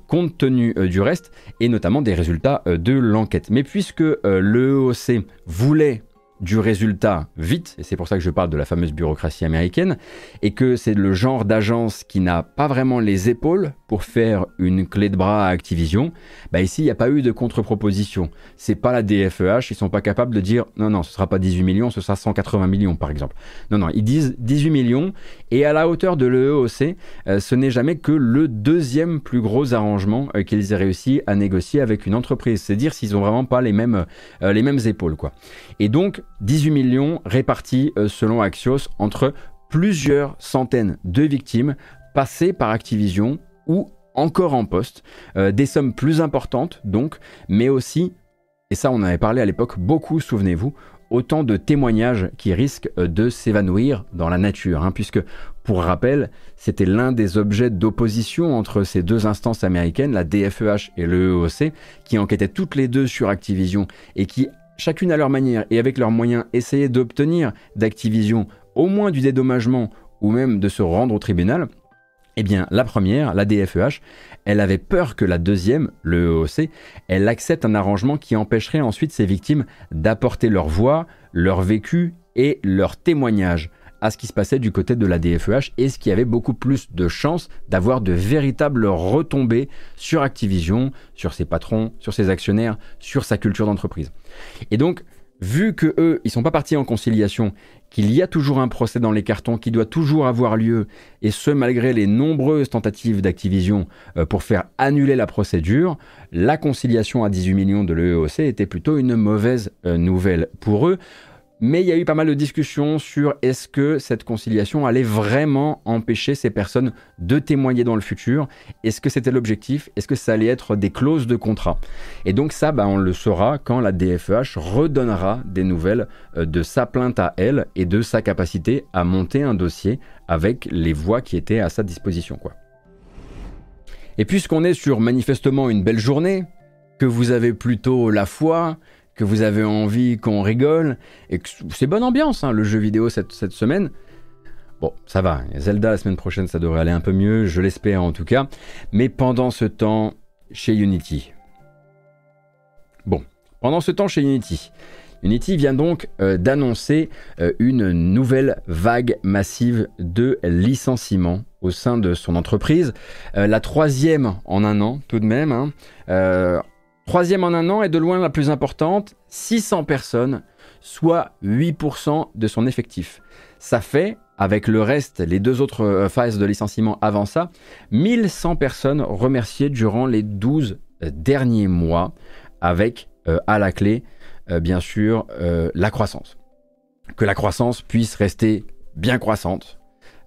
compte tenu du reste, et notamment des résultats de l'enquête. Mais puisque le EOC voulait du résultat vite, et c'est pour ça que je parle de la fameuse bureaucratie américaine, et que c'est le genre d'agence qui n'a pas vraiment les épaules pour faire une clé de bras à Activision, bah ici il n'y a pas eu de contre-proposition. C'est pas la DFEH, ils sont pas capables de dire non non ce sera pas 18 millions, ce sera 180 millions par exemple. Non non, ils disent 18 millions et à la hauteur de l'EOC, euh, ce n'est jamais que le deuxième plus gros arrangement euh, qu'ils aient réussi à négocier avec une entreprise. C'est dire s'ils ont vraiment pas les mêmes euh, les mêmes épaules quoi. Et donc 18 millions répartis euh, selon Axios entre plusieurs centaines de victimes passées par Activision ou encore en poste, euh, des sommes plus importantes donc, mais aussi, et ça on avait parlé à l'époque beaucoup, souvenez-vous, autant de témoignages qui risquent euh, de s'évanouir dans la nature, hein, puisque pour rappel, c'était l'un des objets d'opposition entre ces deux instances américaines, la DFEH et le EOC, qui enquêtaient toutes les deux sur Activision et qui chacune à leur manière et avec leurs moyens, essayer d'obtenir d'Activision au moins du dédommagement ou même de se rendre au tribunal, eh bien, la première, la DFEH, elle avait peur que la deuxième, le EOC, elle accepte un arrangement qui empêcherait ensuite ces victimes d'apporter leur voix, leur vécu et leur témoignage à ce qui se passait du côté de la DFEH et ce qui avait beaucoup plus de chances d'avoir de véritables retombées sur Activision, sur ses patrons, sur ses actionnaires, sur sa culture d'entreprise. Et donc, vu que eux, ils sont pas partis en conciliation, qu'il y a toujours un procès dans les cartons qui doit toujours avoir lieu, et ce malgré les nombreuses tentatives d'Activision euh, pour faire annuler la procédure, la conciliation à 18 millions de l'EOC était plutôt une mauvaise euh, nouvelle pour eux. Mais il y a eu pas mal de discussions sur est-ce que cette conciliation allait vraiment empêcher ces personnes de témoigner dans le futur. Est-ce que c'était l'objectif? Est-ce que ça allait être des clauses de contrat? Et donc ça, bah, on le saura quand la DFEH redonnera des nouvelles euh, de sa plainte à elle et de sa capacité à monter un dossier avec les voix qui étaient à sa disposition. Et puisqu'on est sur manifestement une belle journée, que vous avez plutôt la foi, que vous avez envie qu'on rigole, et que c'est bonne ambiance, hein, le jeu vidéo cette, semaine. Bon, ça va, Zelda la semaine prochaine, ça devrait aller un peu mieux, je l'espère en tout cas. Mais pendant ce temps, chez Unity. Bon, pendant ce temps chez Unity. Unity vient donc euh, d'annoncer euh, une nouvelle vague massive de licenciements au sein de son entreprise. Euh, la troisième en un an tout de même. Hein. Troisième en un an et de loin la plus importante, 600 personnes, soit 8% de son effectif. Ça fait, avec le reste, les deux autres euh, phases de licenciement avant ça, 1100 personnes remerciées durant les 12 euh, derniers mois, avec euh, à la clé, bien sûr, la croissance. Que la croissance puisse rester bien croissante,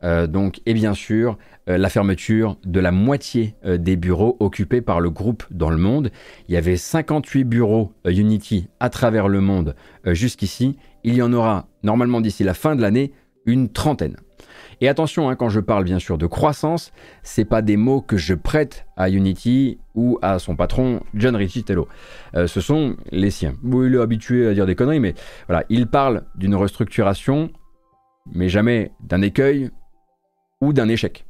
euh, donc, et bien sûr, euh, la fermeture de la moitié euh, des bureaux occupés par le groupe dans le monde. Il y avait 58 bureaux Unity à travers le monde jusqu'ici. Il y en aura normalement d'ici la fin de l'année une trentaine. Et attention, hein, quand je parle bien sûr de croissance, c'est pas des mots que je prête à Unity ou à son patron John Riccitello. ce sont les siens. Il est habitué à dire des conneries, mais voilà, il parle d'une restructuration, mais jamais d'un écueil d'un échec.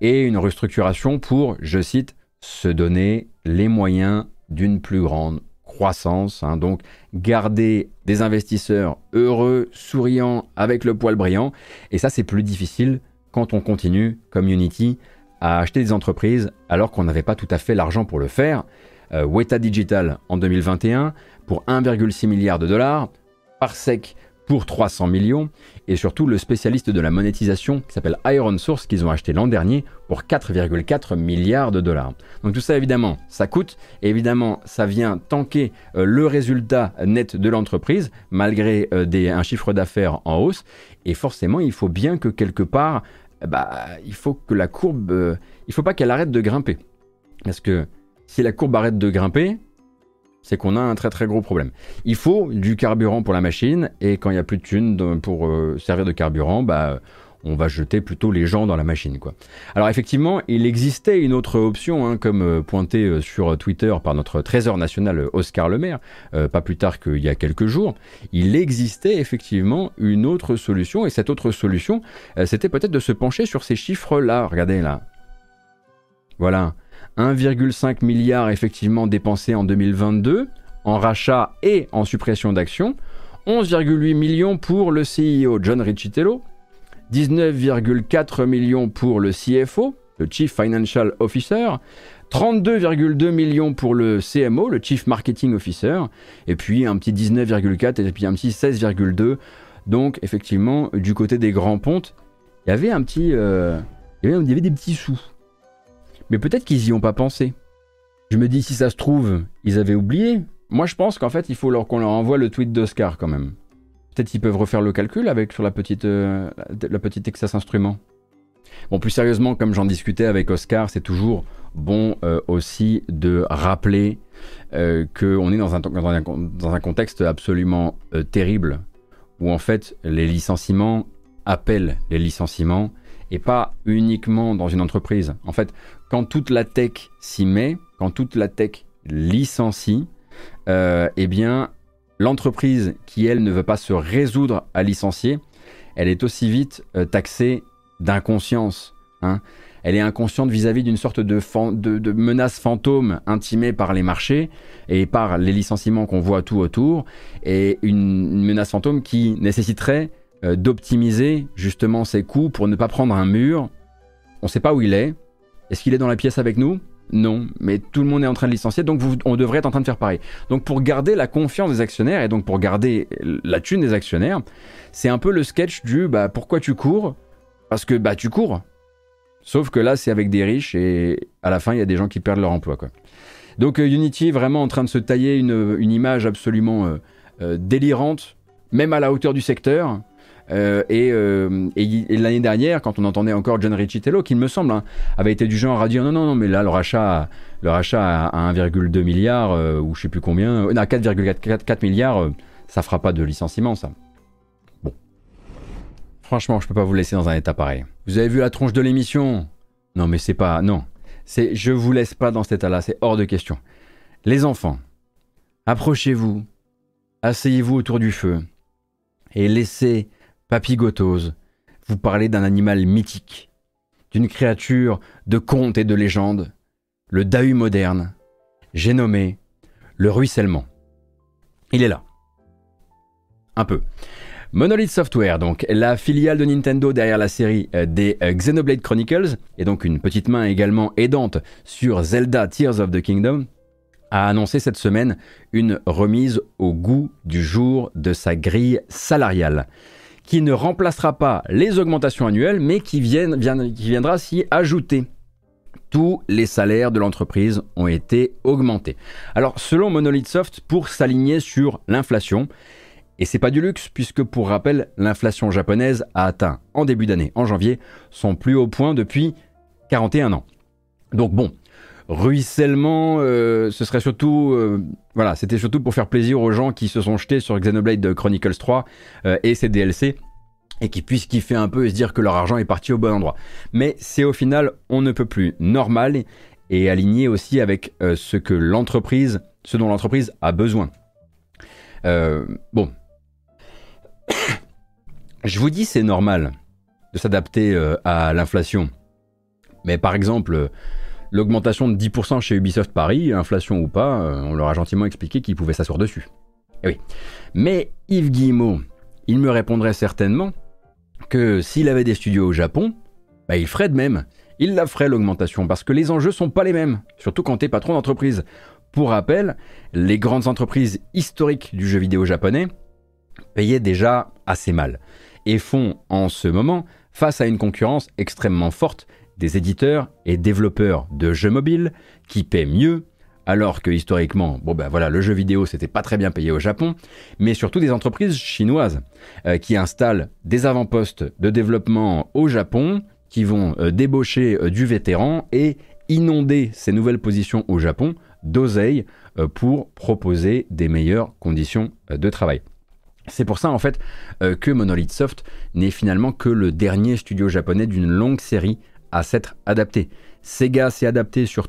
Et une restructuration pour, je cite, se donner les moyens d'une plus grande croissance. Hein. donc garder des investisseurs heureux, souriants, avec le poil brillant. Et ça, c'est plus difficile quand on continue, comme Unity, à acheter des entreprises alors qu'on n'avait pas tout à fait l'argent pour le faire. Euh, Weta Digital en 2021 pour 1,6 milliard de dollars. Parsec pour 300 millions, et surtout le spécialiste de la monétisation qui s'appelle Iron Source qu'ils ont acheté l'an dernier pour 4,4 milliards de dollars. Donc tout ça évidemment, ça coûte, et évidemment ça vient tanker euh, le résultat net de l'entreprise malgré euh, un chiffre d'affaires en hausse, et forcément il faut bien que quelque part, bah, il faut que la courbe, euh, il faut pas qu'elle arrête de grimper. Parce que si la courbe arrête de grimper, c'est qu'on a un très très gros problème. Il faut du carburant pour la machine, et quand il n'y a plus de thunes pour euh, servir de carburant, bah, on va jeter plutôt les gens dans la machine. Quoi. Alors effectivement, il existait une autre option, hein, comme euh, pointé euh, sur Twitter par notre trésor national Oscar Lemaire, pas plus tard qu'il y a quelques jours, il existait effectivement une autre solution, et cette autre solution, c'était peut-être de se pencher sur ces chiffres-là. Regardez là. Voilà. 1,5 milliard effectivement dépensé en 2022 en rachat et en suppression d'actions. 11,8 millions pour le CEO John Riccitello, 19,4 millions pour le CFO, le Chief Financial Officer, 32,2 millions pour le CMO, le Chief Marketing Officer, et puis un petit 19,4 et puis un petit 16,2. Donc effectivement, du côté des grands pontes, il y avait un petit, euh, il y avait des petits sous. Mais peut-être qu'ils y ont pas pensé. Je me dis si ça se trouve, ils avaient oublié. Moi je pense qu'en fait il faut qu'on leur envoie le tweet d'Oscar quand même. Peut-être qu'ils peuvent refaire le calcul avec sur la petite, euh, la petite Texas Instrument. Bon, plus sérieusement, comme j'en discutais avec Oscar, c'est toujours bon euh, aussi de rappeler euh, qu'on est dans un, contexte absolument terrible, où en fait les licenciements appellent les licenciements, et pas uniquement dans une entreprise. En fait, quand toute la tech s'y met, quand toute la tech licencie, eh bien, L'entreprise qui, elle, ne veut pas se résoudre à licencier, elle est aussi vite euh, taxée d'inconscience. Hein. Elle est inconsciente vis-à-vis d'une sorte de, menace fantôme intimée par les marchés et par les licenciements qu'on voit tout autour, et une, menace fantôme qui nécessiterait euh, d'optimiser justement ses coûts pour ne pas prendre un mur. On ne sait pas où il est. Est-ce qu'il est dans la pièce avec nous? Non, mais tout le monde est en train de licencier, donc on devrait être en train de faire pareil. Donc pour garder la confiance des actionnaires et donc pour garder la thune des actionnaires, c'est un peu le sketch du bah pourquoi tu cours? Parce que bah tu cours. Sauf que là c'est avec des riches et à la fin il y a des gens qui perdent leur emploi quoi. Donc euh, Unity est vraiment en train de se tailler une, image absolument euh, délirante, même à la hauteur du secteur. Euh, euh, et, l'année dernière, quand on entendait encore John Riccitello, qui me semble hein, avait été du genre à dire non, non, non, mais là, le rachat, le rachat à 1,2 milliard, euh, ou je sais plus combien, à 4,4 milliards, ça fera pas de licenciement, ça. Bon. Franchement, je peux pas vous laisser dans un état pareil. Vous avez vu la tronche de l'émission? Non, mais c'est pas. Non. C'est, je vous laisse pas dans cet état-là, c'est hors de question. Les enfants, approchez-vous, asseyez-vous autour du feu et laissez Papigotose, vous parlez d'un animal mythique, d'une créature de conte et de légende, le Dahu moderne. J'ai nommé le ruissellement. Il est là. Un peu. Monolith Software, donc la filiale de Nintendo derrière la série euh, des euh, Xenoblade Chronicles, et donc une petite main également aidante sur Zelda Tears of the Kingdom, a annoncé cette semaine une remise au goût du jour de sa grille salariale qui ne remplacera pas les augmentations annuelles, mais qui, viendra s'y ajouter. Tous les salaires de l'entreprise ont été augmentés. Alors, selon Monolith Soft, pour s'aligner sur l'inflation, et c'est pas du luxe, puisque pour rappel, l'inflation japonaise a atteint en début d'année, en janvier, son plus haut point depuis 41 ans. Donc bon, ruissellement, euh, ce serait surtout, euh, voilà, c'était surtout pour faire plaisir aux gens qui se sont jetés sur Xenoblade Chronicles 3 euh, et ses DLC et qui puissent kiffer un peu et se dire que leur argent est parti au bon endroit. Mais c'est au final, on ne peut plus normal et aligné aussi avec ce que l'entreprise, ce dont l'entreprise a besoin. bon, je vous dis c'est normal de s'adapter à l'inflation. Mais par exemple, L'augmentation de 10% chez Ubisoft Paris, inflation ou pas, euh, on leur a gentiment expliqué qu'ils pouvaient s'asseoir dessus. Eh oui. Mais Yves Guillemot, il me répondrait certainement que s'il avait des studios au Japon, bah, il ferait de même. Il la ferait l'augmentation parce que les enjeux sont pas les mêmes, surtout quand tu es patron d'entreprise. Pour rappel, les grandes entreprises historiques du jeu vidéo japonais payaient déjà assez mal et font en ce moment face à une concurrence extrêmement forte des éditeurs et développeurs de jeux mobiles qui paient mieux, alors que historiquement, bon ben voilà, le jeu vidéo c'était pas très bien payé au Japon, mais surtout des entreprises chinoises euh, qui installent des avant-postes de développement au Japon, qui vont euh, débaucher euh, du vétéran et inonder ces nouvelles positions au Japon d'oseille pour proposer des meilleures conditions de travail. C'est pour ça en fait que Monolith Soft n'est finalement que le dernier studio japonais d'une longue série à s'être adapté. Sega s'est adapté sur,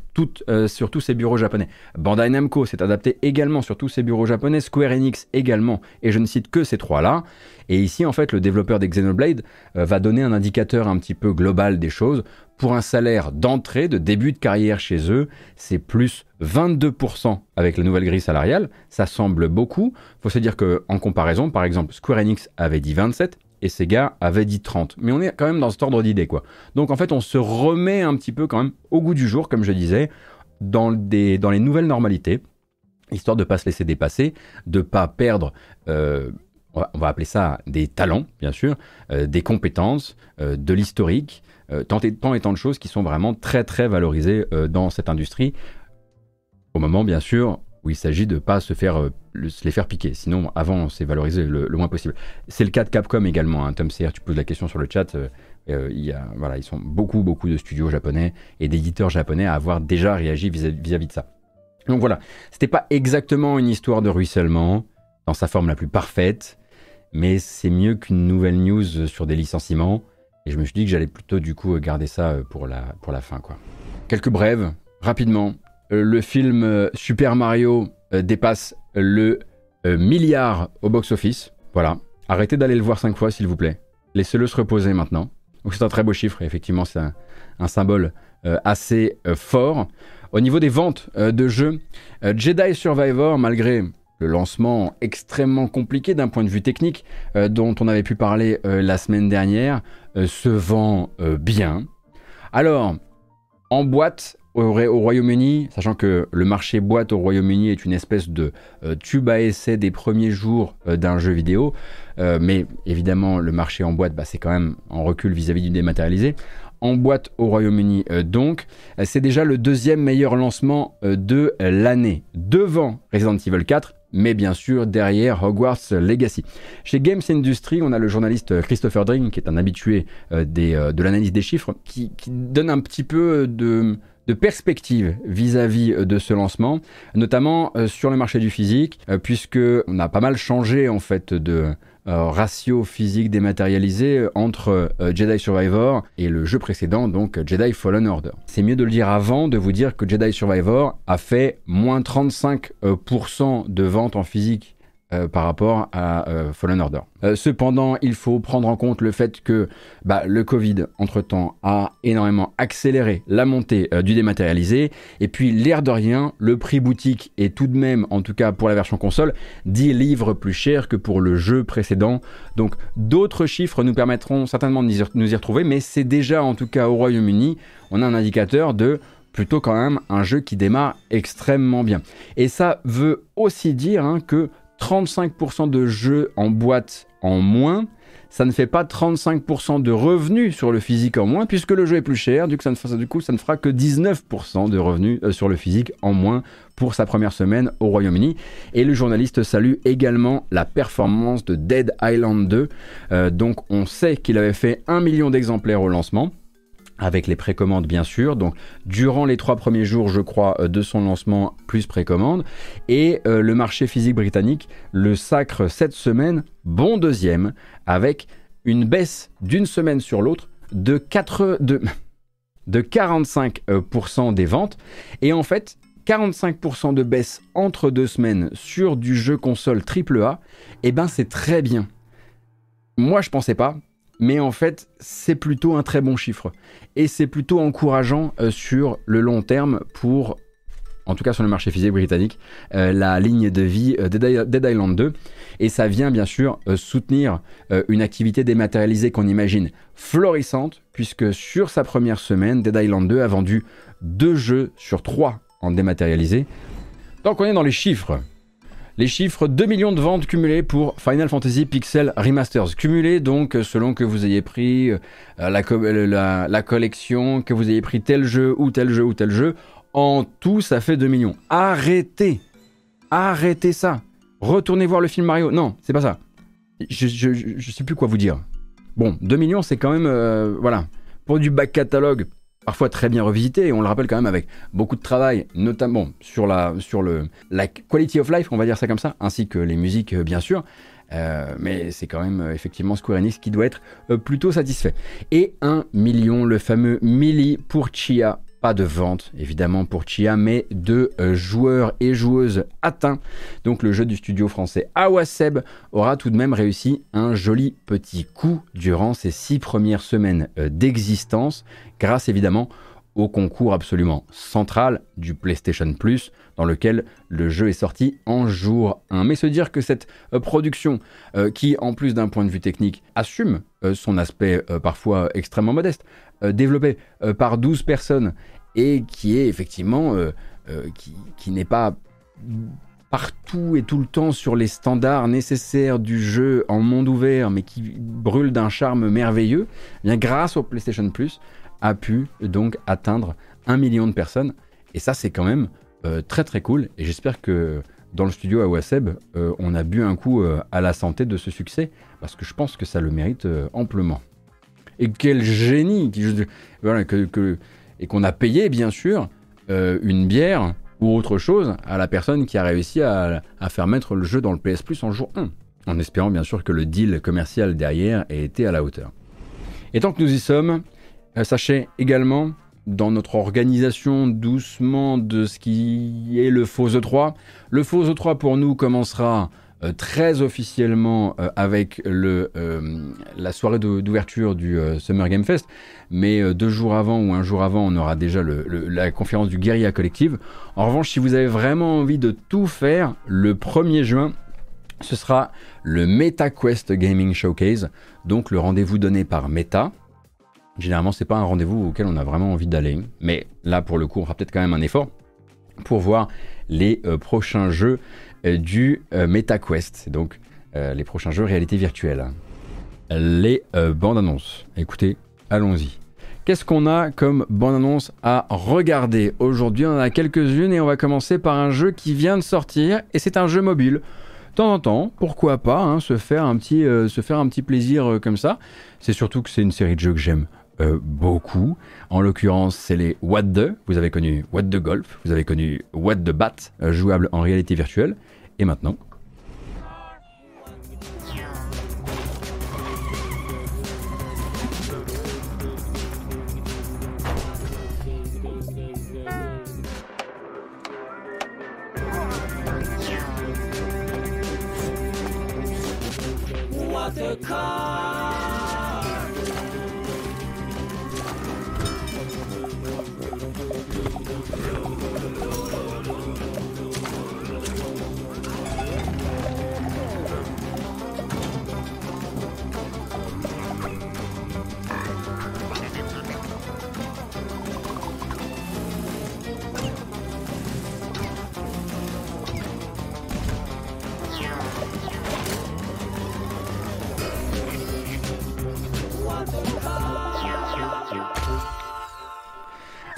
euh, sur tous ses bureaux japonais. Bandai Namco s'est adapté également sur tous ses bureaux japonais. Square Enix également. Et je ne cite que ces trois-là. Et ici, en fait, le développeur des Xenoblade euh, va donner un indicateur un petit peu global des choses. Pour un salaire d'entrée, de début de carrière chez eux, c'est plus 22% avec la nouvelle grille salariale. Ça semble beaucoup. Faut se dire qu'en comparaison, par exemple, Square Enix avait dit 27, et Sega avait dit 30. Mais on est quand même dans cet ordre d'idée, quoi. Donc en fait, on se remet un petit peu quand même au goût du jour, comme je disais, dans, les nouvelles normalités, histoire de ne pas se laisser dépasser, de ne pas perdre... Euh, on va appeler ça des talents, bien sûr, euh, des compétences, euh, de l'historique, tant, et, tant et tant de choses qui sont vraiment très très valorisées dans cette industrie. Au moment, bien sûr, où il s'agit de ne pas se faire, euh, les faire piquer. Sinon, avant, c'est valorisé le, moins possible. C'est le cas de Capcom également. Hein. Tom Seyer, tu poses la question sur le chat. Euh, euh, il y a, voilà, ils sont beaucoup, beaucoup de studios japonais et d'éditeurs japonais à avoir déjà réagi vis-à-vis de ça. Donc voilà, c'était pas exactement une histoire de ruissellement dans sa forme la plus parfaite, mais c'est mieux qu'une nouvelle news sur des licenciements. Et je me suis dit que j'allais plutôt du coup garder ça pour la, pour la fin. Quoi. Quelques brèves, rapidement. Euh, le film euh, Super Mario euh, dépasse le milliard au box-office. Voilà. Arrêtez d'aller le voir cinq fois, s'il vous plaît. Laissez-le se reposer maintenant. C'est un très beau chiffre, et effectivement, c'est un, symbole assez fort. Au niveau des ventes de jeux, Jedi Survivor, malgré le lancement extrêmement compliqué d'un point de vue technique, dont on avait pu parler la semaine dernière, se vend bien. Alors, en boîte, au, Royaume-Uni, sachant que le marché boîte au Royaume-Uni est une espèce de euh, tube à essai des premiers jours euh, d'un jeu vidéo, euh, mais évidemment le marché en boîte, bah, c'est quand même en recul vis-à-vis du dématérialisé. En boîte au Royaume-Uni, donc, c'est déjà le deuxième meilleur lancement de l'année, devant Resident Evil 4, mais bien sûr derrière Hogwarts Legacy. Chez Games Industry, on a le journaliste Christopher Dring, qui est un habitué de l'analyse des chiffres, qui, donne un petit peu de, de perspective vis-à-vis euh, de ce lancement, notamment euh, sur le marché du physique, euh, puisque on a pas mal changé en fait de ratio physique dématérialisé entre Jedi Survivor et le jeu précédent, donc Jedi Fallen Order. C'est mieux de le dire avant, de vous dire que Jedi Survivor a fait moins 35% de ventes en physique euh, par rapport à euh, Fallen Order. Euh, cependant, il faut prendre en compte le fait que bah, le Covid, entre-temps, a énormément accéléré la montée du dématérialisé. Et puis, l'air de rien, le prix boutique est tout de même, en tout cas pour la version console, 10 livres plus cher que pour le jeu précédent. Donc, d'autres chiffres nous permettront certainement de nous y retrouver, mais c'est déjà, en tout cas au Royaume-Uni, on a un indicateur de plutôt quand même un jeu qui démarre extrêmement bien. Et ça veut aussi dire hein, que 35% de jeux en boîte en moins, ça ne fait pas 35% de revenus sur le physique en moins, puisque le jeu est plus cher, du coup ça ne, fera que 19% de revenus euh, sur le physique en moins pour sa première semaine au Royaume-Uni. Et le journaliste salue également la performance de Dead Island 2, euh, donc on sait qu'il avait fait 1 million d'exemplaires au lancement avec les précommandes bien sûr. Donc durant les trois premiers jours, je crois, euh, de son lancement, plus précommande. Et euh, le marché physique britannique le sacre cette semaine, bon deuxième, avec une baisse d'une semaine sur l'autre de, 4, de, de 45% des ventes. Et en fait, 45% de baisse entre deux semaines sur du jeu console AAA, et eh ben c'est très bien. Moi je pensais pas, mais en fait, c'est plutôt un très bon chiffre. Et c'est plutôt encourageant euh, sur le long terme pour, en tout cas sur le marché physique britannique, euh, la ligne de vie euh, Dead Island 2. Et ça vient bien sûr soutenir une activité dématérialisée qu'on imagine florissante, puisque sur sa première semaine, Dead Island 2 a vendu deux jeux sur trois en dématérialisé. Donc on est dans les chiffres, les chiffres 2 millions de ventes cumulées pour Final Fantasy Pixel Remasters. Cumulées donc selon que vous ayez pris euh, la, collection, que vous ayez pris tel jeu ou tel jeu ou tel jeu. En tout, ça fait 2 millions. Arrêtez Arrêtez ça Retournez voir le film Mario. Non, c'est pas ça. Je, je, sais plus quoi vous dire. Bon, 2 millions, c'est quand même... Euh, voilà. Pour du back catalogue, parfois très bien revisité, et on le rappelle quand même avec beaucoup de travail, notamment sur la, le, quality of life, on va dire ça comme ça, ainsi que les musiques euh, bien sûr. mais c'est quand même effectivement Square Enix qui doit être plutôt satisfait. Et 1 million, le fameux Milli pour Chia pas de vente, évidemment, pour Chia, mais de euh, joueurs et joueuses atteints. Donc le jeu du studio français Awaseb aura tout de même réussi un joli petit coup durant ses six premières semaines euh, d'existence, grâce évidemment au concours absolument central du PlayStation Plus, dans lequel le jeu est sorti en jour 1. Mais se dire que cette euh, production, qui en plus d'un point de vue technique assume son aspect parfois extrêmement modeste, développée par 12 personnes et qui est effectivement euh, euh, qui, n'est pas partout et tout le temps sur les standards nécessaires du jeu en monde ouvert, mais qui brûle d'un charme merveilleux, eh grâce au PlayStation Plus, a pu donc atteindre un million de personnes. Et ça, c'est quand même euh, très très cool. Et j'espère que dans le studio à Waseb, on a bu un coup à la santé de ce succès, parce que je pense que ça le mérite amplement. Et quel génie voilà, que, et qu'on a payé bien sûr euh, une bière ou autre chose à la personne qui a réussi à, faire mettre le jeu dans le PS Plus en jour 1, en espérant bien sûr que le deal commercial derrière ait été à la hauteur. Et tant que nous y sommes, euh, sachez également dans notre organisation doucement de ce qui est le Faux E3. Le Faux E3 pour nous commencera très officiellement euh, avec le, euh, la soirée d'ouverture du Summer Game Fest, mais deux jours avant ou un jour avant, on aura déjà le, la conférence du Guerilla Collective. En revanche, si vous avez vraiment envie de tout faire, le 1er juin, ce sera le MetaQuest Gaming Showcase, donc le rendez-vous donné par Meta. Généralement, c'est pas un rendez-vous auquel on a vraiment envie d'aller, mais là, pour le coup, on fera peut-être quand même un effort pour voir les prochains jeux euh, du euh, MetaQuest, donc euh, les prochains jeux réalité virtuelle. Les bandes annonces. Écoutez, allons-y. Qu'est-ce qu'on a comme bande annonce à regarder? Aujourd'hui, on en a quelques-unes et on va commencer par un jeu qui vient de sortir et c'est un jeu mobile. De temps en temps, pourquoi pas hein, se, faire un petit, se faire un petit plaisir comme ça. C'est surtout que c'est une série de jeux que j'aime beaucoup. En l'occurrence, c'est les What the. Vous avez connu What the Golf, vous avez connu What the Bat, jouable en réalité virtuelle. Maintenant,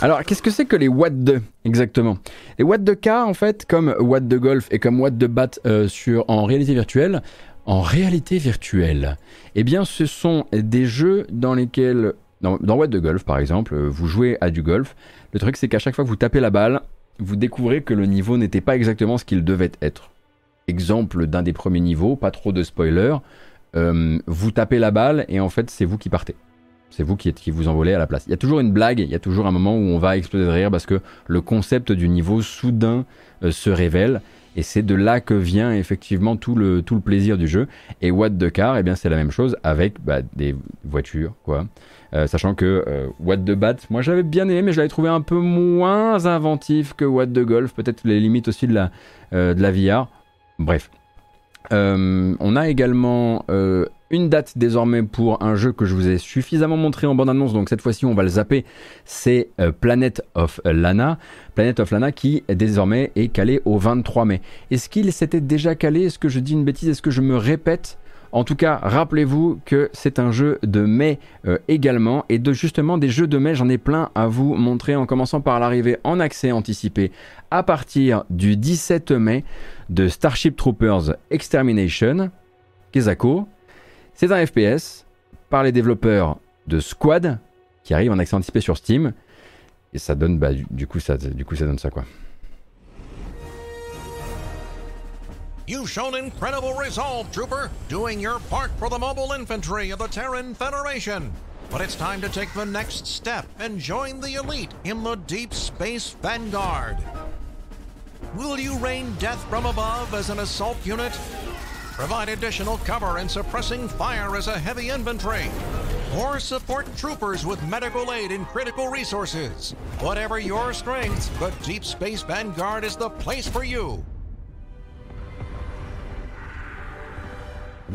Alors, qu'est-ce que c'est que les What the exactement? Les What the car, en fait, comme What the Golf et comme What the Bat euh, en réalité virtuelle, en réalité virtuelle, eh bien, ce sont des jeux dans lesquels, dans, What the Golf par exemple, euh, vous jouez à du golf. Le truc, c'est qu'à chaque fois que vous tapez la balle, vous découvrez que le niveau n'était pas exactement ce qu'il devait être. Exemple d'un des premiers niveaux, pas trop de spoiler, euh, vous tapez la balle et en fait, c'est vous qui partez. C'est vous qui, vous envolez à la place. Il y a toujours une blague, il y a toujours un moment où on va exploser de rire parce que le concept du niveau soudain euh, se révèle. Et c'est de là que vient effectivement tout le, plaisir du jeu. Et What the Car, eh bien c'est la même chose avec bah, des voitures, quoi. Euh, sachant que euh, What the Bat, moi j'avais bien aimé, mais je l'avais trouvé un peu moins inventif que What the Golf, peut-être les limites aussi de la, de la VR. Bref. On a également une date désormais pour un jeu que je vous ai suffisamment montré en bande-annonce, donc cette fois-ci on va le zapper, c'est euh, Planet of Lana. Planet of Lana qui désormais est calé au 23 mai. Est-ce qu'il s'était déjà calé? Est-ce que je dis une bêtise? Est-ce que je me répète? En tout cas, rappelez-vous que c'est un jeu de mai euh, également. Et de justement des jeux de mai, j'en ai plein à vous montrer en commençant par l'arrivée en accès anticipé à partir du 17 mai de Starship Troopers Extermination, Kezako, c'est un FPS par les développeurs de Squad qui arrive en accès anticipé sur Steam. Et ça donne, bah, du, coup, ça, du coup, ça donne ça quoi. You've shown incredible resolve, Trooper, doing your part for the mobile infantry of the Terran Federation. But it's time to take the next step and join the elite in the Deep Space Vanguard. Will you rain death from above as an assault unit? Provide additional cover and suppressing fire as a heavy infantry? Or support troopers with medical aid and critical resources? Whatever your strengths, the Deep Space Vanguard is the place for you.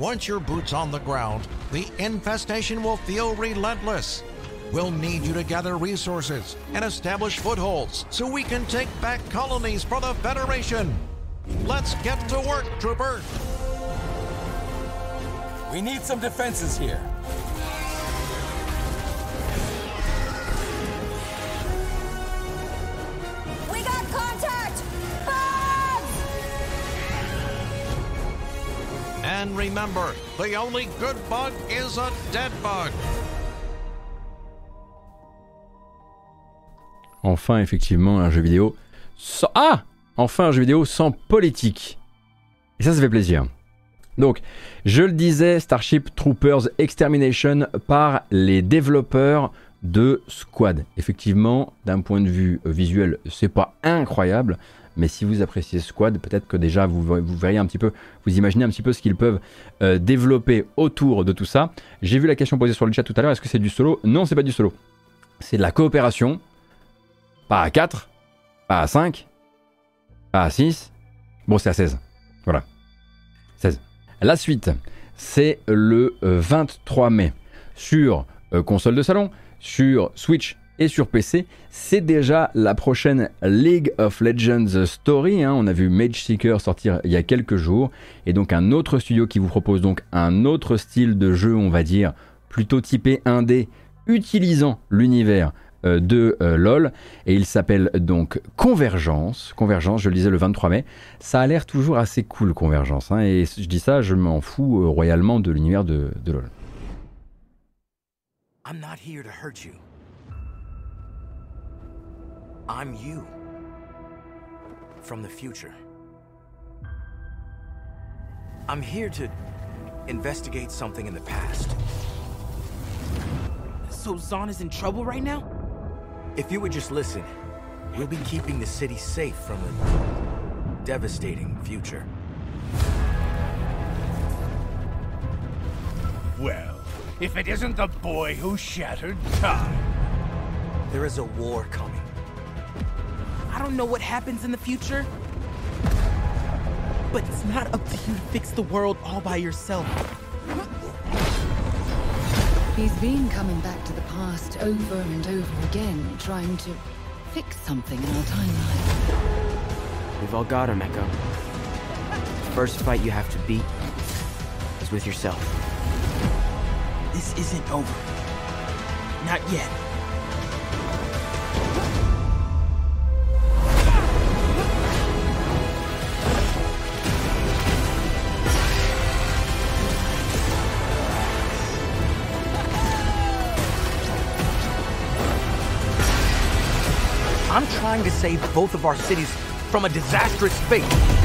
Once your boots on the ground, the infestation will feel relentless. We'll need you to gather resources and establish footholds so we can take back colonies for the Federation. Let's get to work, Trooper. We need some defenses here. And remember, the only good bug is a dead bug. Enfin, effectivement, un jeu vidéo sans... Ah Enfin, un jeu vidéo sans politique. Et ça, ça fait plaisir. Donc, je le disais, Starship Troopers Extermination par les développeurs de Squad. Effectivement, d'un point de vue visuel, c'est pas incroyable, mais si vous appréciez Squad, peut-être que déjà vous, verriez un petit peu, vous imaginez un petit peu ce qu'ils peuvent euh, développer autour de tout ça. J'ai vu la question posée sur le chat tout à l'heure, est-ce que c'est du solo? Non, c'est pas du solo. C'est de la coopération, pas à 4, pas à 5, pas à 6. Bon, c'est à 16. Voilà. 16. La suite, c'est le 23 mai sur euh, console de salon, sur Switch et sur PC. C'est déjà la prochaine League of Legends Story. hein. On a vu Mage Seeker sortir il y a quelques jours. Et donc un autre studio qui vous propose donc un autre style de jeu, on va dire, plutôt typé 1D, utilisant l'univers euh, de euh, LOL et il s'appelle donc Convergence. Convergence, je le disais le 23 mai. Ça a l'air toujours assez cool Convergence hein, et je dis ça, je m'en fous euh, royalement de l'univers de, de LOL. I'm not here to hurt you. I'm you. From the future. I'm here to investigate something in the past. So Zahn is in trouble right now? If you would just listen, we'll be keeping the city safe from a devastating future. Well, if it isn't the boy who shattered time. There is a war coming. I don't know what happens in the future. But it's not up to you to fix the world all by yourself. He's been coming back to the past over and over again, trying to fix something in our timeline. We've all got him, Echo. The first fight you have to beat is with yourself. This isn't over. Not yet. Trying to save both of our cities from a disastrous fate.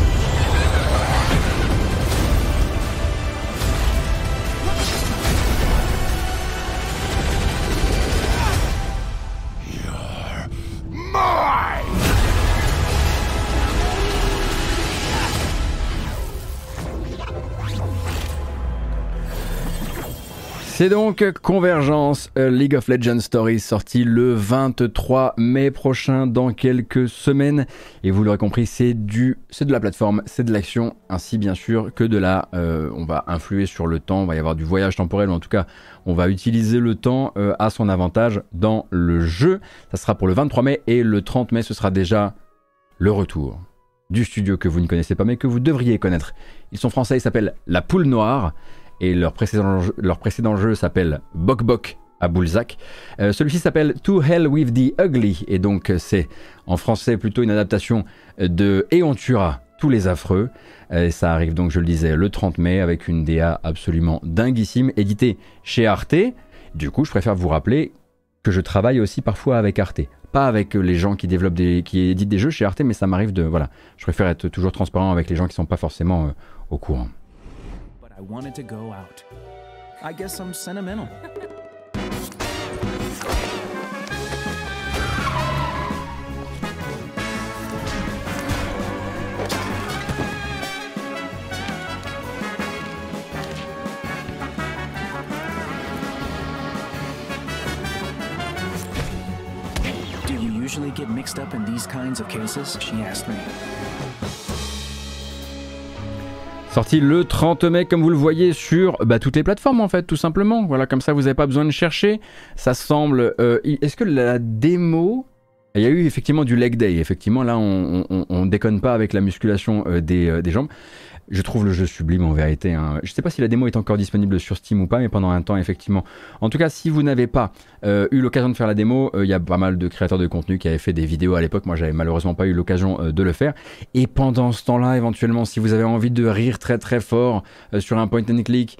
C'est donc Convergence euh, League of Legends Stories sorti le 23 mai prochain dans quelques semaines. Et vous l'aurez compris c'est du c'est de la plateforme c'est de l'action ainsi bien sûr que de la euh, on va influer sur le temps. On va y avoir du voyage temporel ou en tout cas on va utiliser le temps euh, à son avantage dans le jeu. Ça sera pour le 23 mai et le 30 mai ce sera déjà le retour du studio que vous ne connaissez pas mais que vous devriez connaître. Ils sont français ils s'appellent La Poule Noire et leur précédent, jeu- leur précédent jeu s'appelle Bok Bok à Boulzac. Euh, Celui-ci s'appelle To Hell with the Ugly et donc euh, c'est en français plutôt une adaptation de Et on tuera tous les affreux. Euh, ça arrive donc, je le disais, le 30 mai avec une DA absolument dinguissime, éditée chez Arte. Du coup, je préfère vous rappeler que je travaille aussi parfois avec Arte. Pas avec les gens qui développent des, qui éditent des jeux chez Arte, mais ça m'arrive de, voilà, je préfère être toujours transparent avec les gens qui sont pas forcément au courant. I wanted to go out. I guess I'm sentimental. Do you usually get mixed up in these kinds of cases? She asked me. Sorti le 30 mai, comme vous le voyez, sur bah, toutes les plateformes en fait, tout simplement. Voilà, comme ça, vous n'avez pas besoin de chercher. Ça semble. euh, Est-ce que la démo. Il y a eu effectivement du leg day. Effectivement, là, on, on déconne pas avec la musculation euh, euh, des jambes. Je trouve le jeu sublime en vérité. hein. Je ne sais pas si la démo est encore disponible sur Steam ou pas, mais pendant un temps, effectivement. En tout cas, si vous n'avez pas euh, eu l'occasion de faire la démo, euh, il y a pas mal de créateurs de contenu qui avaient fait des vidéos à l'époque. Moi, j'avais malheureusement pas eu l'occasion euh, de le faire. Et pendant ce temps-là, éventuellement, si vous avez envie de rire très très fort sur un point and click,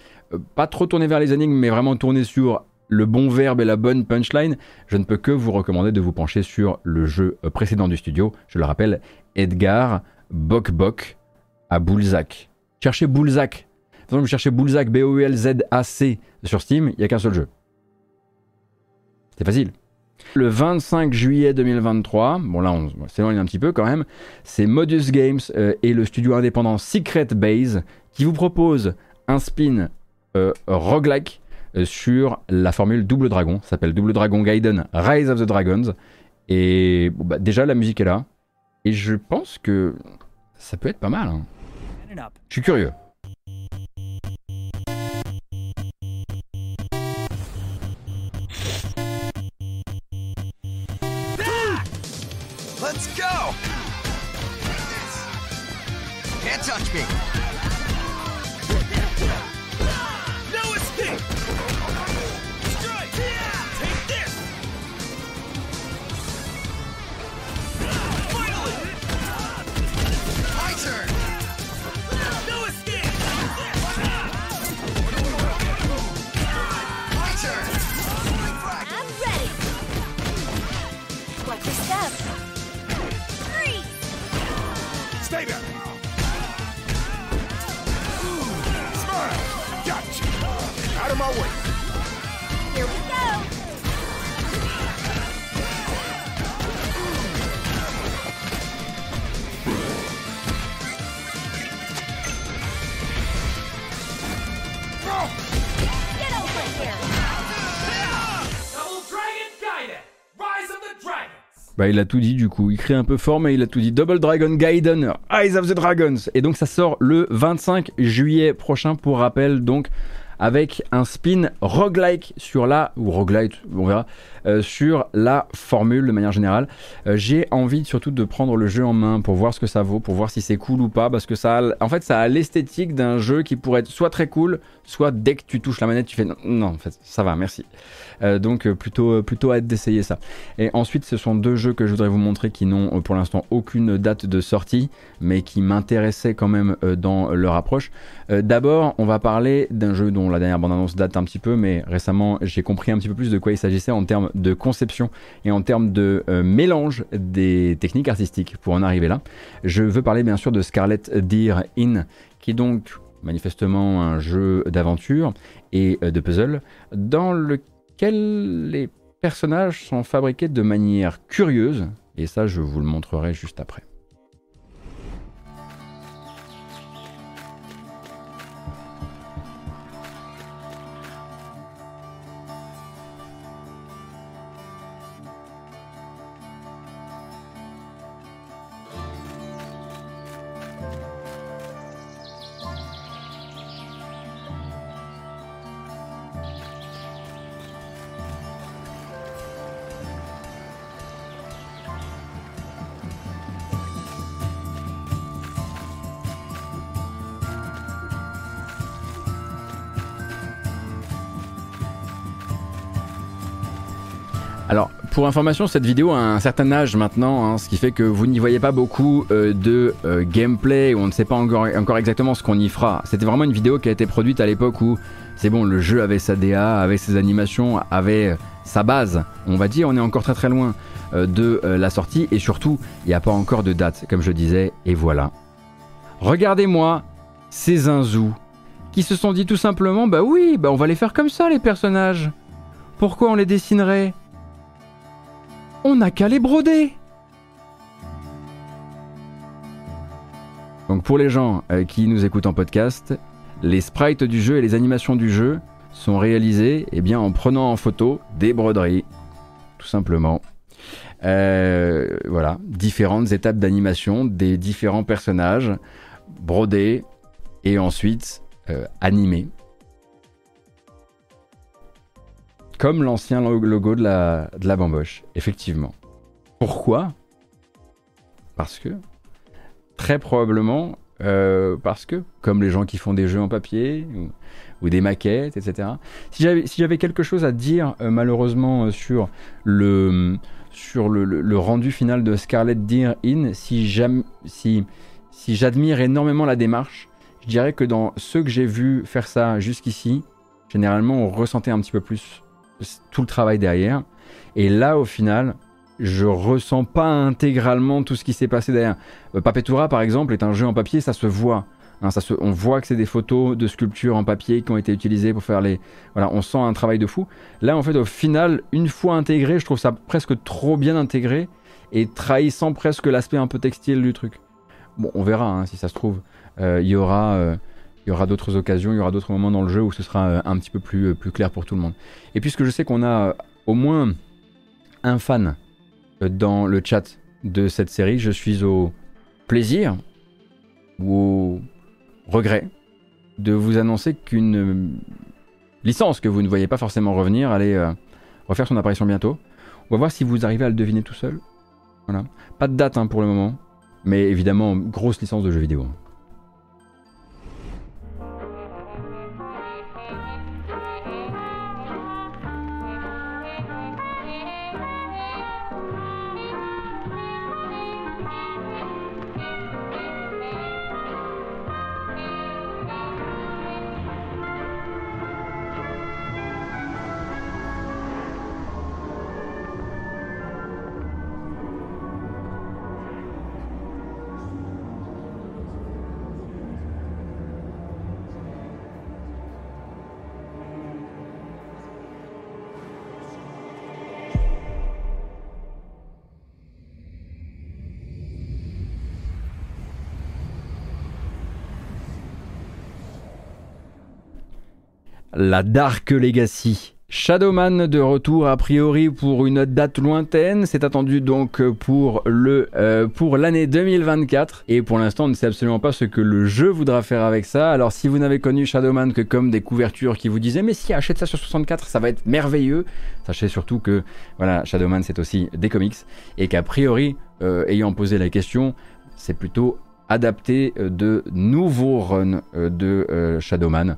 pas trop tourner vers les énigmes, mais vraiment tourner sur le bon verbe et la bonne punchline, je ne peux que vous recommander de vous pencher sur le jeu précédent du studio. Je le rappelle, Edgar Bok Bok à Boulzac. Cherchez Boulzac. Par exemple, cherchez Boulzac, B-O-U-L-Z-A-C sur Steam, il n'y a qu'un seul jeu. C'est facile. Le 25 juillet 2023, bon là on s'éloigne un petit peu quand même, c'est Modus Games euh, et le studio indépendant Secret Base qui vous propose un spin euh, roguelike euh, sur la formule Double Dragon. Ça s'appelle Double Dragon Gaiden Rise of the Dragons. Et bah, déjà la musique est là. Et je pense que ça peut être pas mal. hein. Man it up. Je suis curieux. Let's go! Can't touch me! Bah, il a tout dit du coup. Il crie un peu fort, mais il a tout dit. Double Dragon Gaiden, Eyes of the Dragons. Et donc ça sort le 25 juillet prochain, pour rappel, donc avec un spin roguelike sur la, ou roguelite, on verra, euh, sur la formule de manière générale. Euh, J'ai envie surtout de prendre le jeu en main pour voir ce que ça vaut, pour voir si c'est cool ou pas, parce que ça en fait, ça a l'esthétique d'un jeu qui pourrait être soit très cool, soit dès que tu touches la manette, tu fais non, en fait, ça va, merci. Euh, donc euh, plutôt, euh, plutôt hâte d'essayer ça. Et ensuite, ce sont deux jeux que je voudrais vous montrer qui n'ont pour l'instant aucune date de sortie, mais qui m'intéressaient quand même dans leur approche. D'abord, on va parler d'un jeu dont la dernière bande-annonce date un petit peu, mais récemment, j'ai compris un petit peu plus de quoi il s'agissait en termes de conception et en termes de mélange des techniques artistiques pour en arriver là. Je veux parler bien sûr de Scarlet Deer In, qui donc manifestement un jeu d'aventure et euh, de puzzle dans lequel les personnages sont fabriqués de manière curieuse, et ça je vous le montrerai juste après. Alors, pour information, cette vidéo a un certain âge maintenant, hein, ce qui fait que vous n'y voyez pas beaucoup euh, de euh, gameplay, où on ne sait pas encore, exactement ce qu'on y fera. C'était vraiment une vidéo qui a été produite à l'époque où, c'est bon, le jeu avait sa DA, avait ses animations, avait euh, sa base. On va dire, on est encore très très loin de la sortie, et surtout, il n'y a pas encore de date, comme je disais, et voilà. Regardez-moi ces zinzous qui se sont dit tout simplement, bah oui, bah on va les faire comme ça les personnages. Pourquoi on les dessinerait? On n'a qu'à les broder. Donc pour les gens euh, qui nous écoutent en podcast, les sprites du jeu et les animations du jeu sont réalisés eh en prenant en photo des broderies, tout simplement. Euh, voilà, différentes étapes d'animation des différents personnages brodés et ensuite euh, animés. Comme l'ancien logo de la, de la bamboche, effectivement. Pourquoi? Parce que, très probablement, euh, parce que, comme les gens qui font des jeux en papier ou, des maquettes, etc. Si j'avais quelque chose à dire, euh, malheureusement, euh, sur le sur le, rendu final de Scarlet Deer In, si si, si j'admire énormément la démarche, je dirais que dans ceux que j'ai vus faire ça jusqu'ici, généralement on ressentait un petit peu plus tout le travail derrière. Et là, au final, je ressens pas intégralement tout ce qui s'est passé derrière. Euh, Papetura, par exemple, est un jeu en papier, ça se voit. Hein, ça se, on voit que c'est des photos de sculptures en papier qui ont été utilisées pour faire les. Voilà, on sent un travail de fou. Là, en fait, au final, une fois intégré, je trouve ça presque trop bien intégré et trahissant presque l'aspect un peu textile du truc. Bon, on verra hein, si ça se trouve. Euh, Il y aura. euh, il y aura d'autres occasions, il y aura d'autres moments dans le jeu où ce sera euh, un petit peu plus, euh, plus clair pour tout le monde. Et puisque je sais qu'on a euh, au moins un fan dans le chat de cette série, je suis au plaisir ou au regret de vous annoncer qu'une licence que vous ne voyez pas forcément revenir allait refaire son apparition bientôt. On va voir si vous arrivez à le deviner tout seul. Voilà. Pas de date hein, pour le moment, mais évidemment, grosse licence de jeux vidéo. La Dark Legacy. Shadowman de retour a priori pour une date lointaine, c'est attendu donc pour le euh, pour l'année 2024 et pour l'instant on ne sait absolument pas ce que le jeu voudra faire avec ça. Alors si vous n'avez connu Shadowman que comme des couvertures qui vous disaient mais si achète ça sur 64 ça va être merveilleux, sachez surtout que voilà Shadowman c'est aussi des comics et qu'a priori euh, ayant posé la question c'est plutôt adapté euh, de nouveaux runs de Shadowman.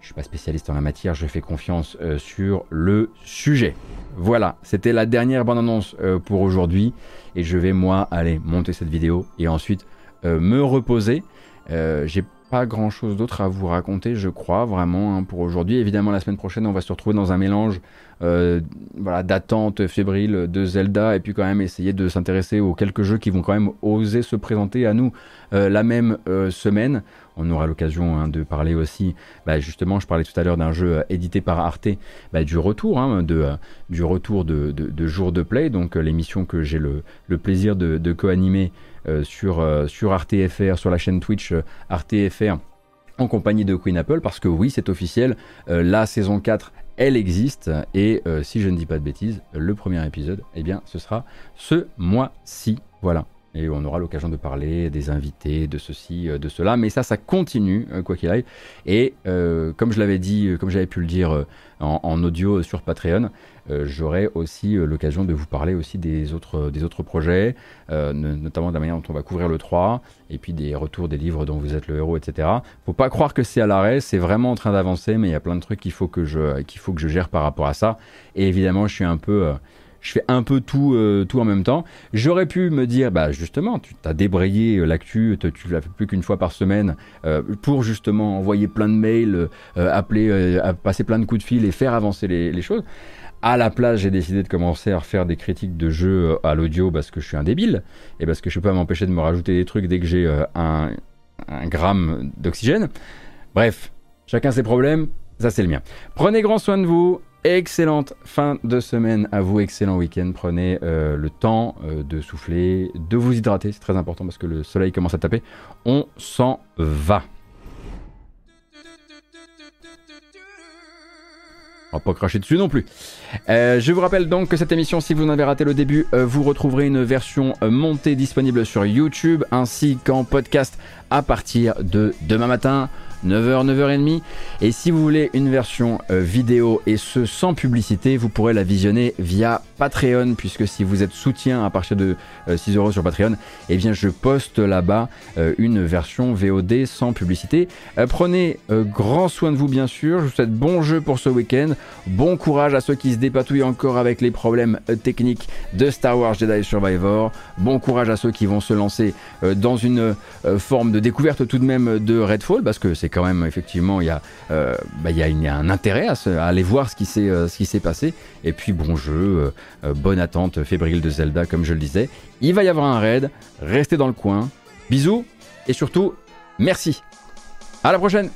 Je suis pas spécialiste en la matière, je fais confiance euh, sur le sujet. Voilà, c'était la dernière bande-annonce euh, pour aujourd'hui et je vais moi aller monter cette vidéo et ensuite euh, me reposer. J'ai pas grand-chose d'autre à vous raconter, je crois vraiment hein, pour aujourd'hui. Évidemment, la semaine prochaine, on va se retrouver dans un mélange voilà, d'attente fébrile de Zelda et puis quand même essayer de s'intéresser aux quelques jeux qui vont quand même oser se présenter à nous la même semaine. On aura l'occasion hein, de parler aussi, bah, justement, je parlais tout à l'heure d'un jeu euh, édité par Arte, bah, du retour, hein, de, euh, du retour de, de, de jour de play, donc euh, l'émission que j'ai le, plaisir de, co-animer sur, Arte FR, sur la chaîne Twitch Arte FR en compagnie de Queen Apple parce que oui c'est officiel, la saison 4 elle existe et si je ne dis pas de bêtises, le premier épisode eh bien ce sera ce mois-ci, voilà. Et on aura l'occasion de parler des invités, de ceci, euh, de cela, mais ça, ça continue, euh, quoi qu'il arrive. Et euh, comme je l'avais dit, comme j'avais pu le dire en, audio sur Patreon, j'aurai aussi l'occasion de vous parler aussi des autres, des autres projets, no- notamment de la manière dont on va couvrir le 3, et puis des retours des livres dont vous êtes le héros, etc. Faut pas croire que c'est à l'arrêt, c'est vraiment en train d'avancer, mais il y a plein de trucs qu'il faut que je, qu'il faut que je gère par rapport à ça. Et évidemment, je suis un peu, je fais un peu tout, euh, tout en même temps. J'aurais pu me dire, bah justement, tu as débrayé euh, l'actu, tu l'as fait plus qu'une fois par semaine euh, pour justement envoyer plein de mails, appeler, passer plein de coups de fil et faire avancer les, choses. À la place, j'ai décidé de commencer à refaire des critiques de jeux à l'audio parce que je suis un débile et parce que je peux pas m'empêcher de me rajouter des trucs dès que j'ai un gramme d'oxygène. Bref, chacun ses problèmes, ça c'est le mien. Prenez grand soin de vous. Excellente fin de semaine à vous, excellent week-end. Prenez euh, le temps euh, de souffler, de vous hydrater, c'est très important parce que le soleil commence à taper. On s'en va. On va pas cracher dessus non plus. Euh, je vous rappelle donc que cette émission, si vous en avez raté le début, vous retrouverez une version montée disponible sur YouTube ainsi qu'en podcast à partir de demain matin. 9h, 9h30. Et si vous voulez une version euh, vidéo et ce sans publicité, vous pourrez la visionner via Patreon, puisque si vous êtes soutien à partir de euh, 6 euros sur Patreon, eh bien je poste là-bas euh, une version VOD sans publicité. Euh, prenez grand soin de vous bien sûr, je vous souhaite bon jeu pour ce week-end, bon courage à ceux qui se dépatouillent encore avec les problèmes techniques de Star Wars Jedi Survivor, bon courage à ceux qui vont se lancer dans une forme de découverte tout de même de Redfall, parce que c'est quand même effectivement, il y a, euh, bah, il y a, un intérêt à, aller voir ce qui s'est euh, ce qui s'est passé, et puis bon jeu, euh, bonne attente fébrile de Zelda comme je le disais, il va y avoir un raid, restez dans le coin, bisous, et surtout, merci. À la prochaine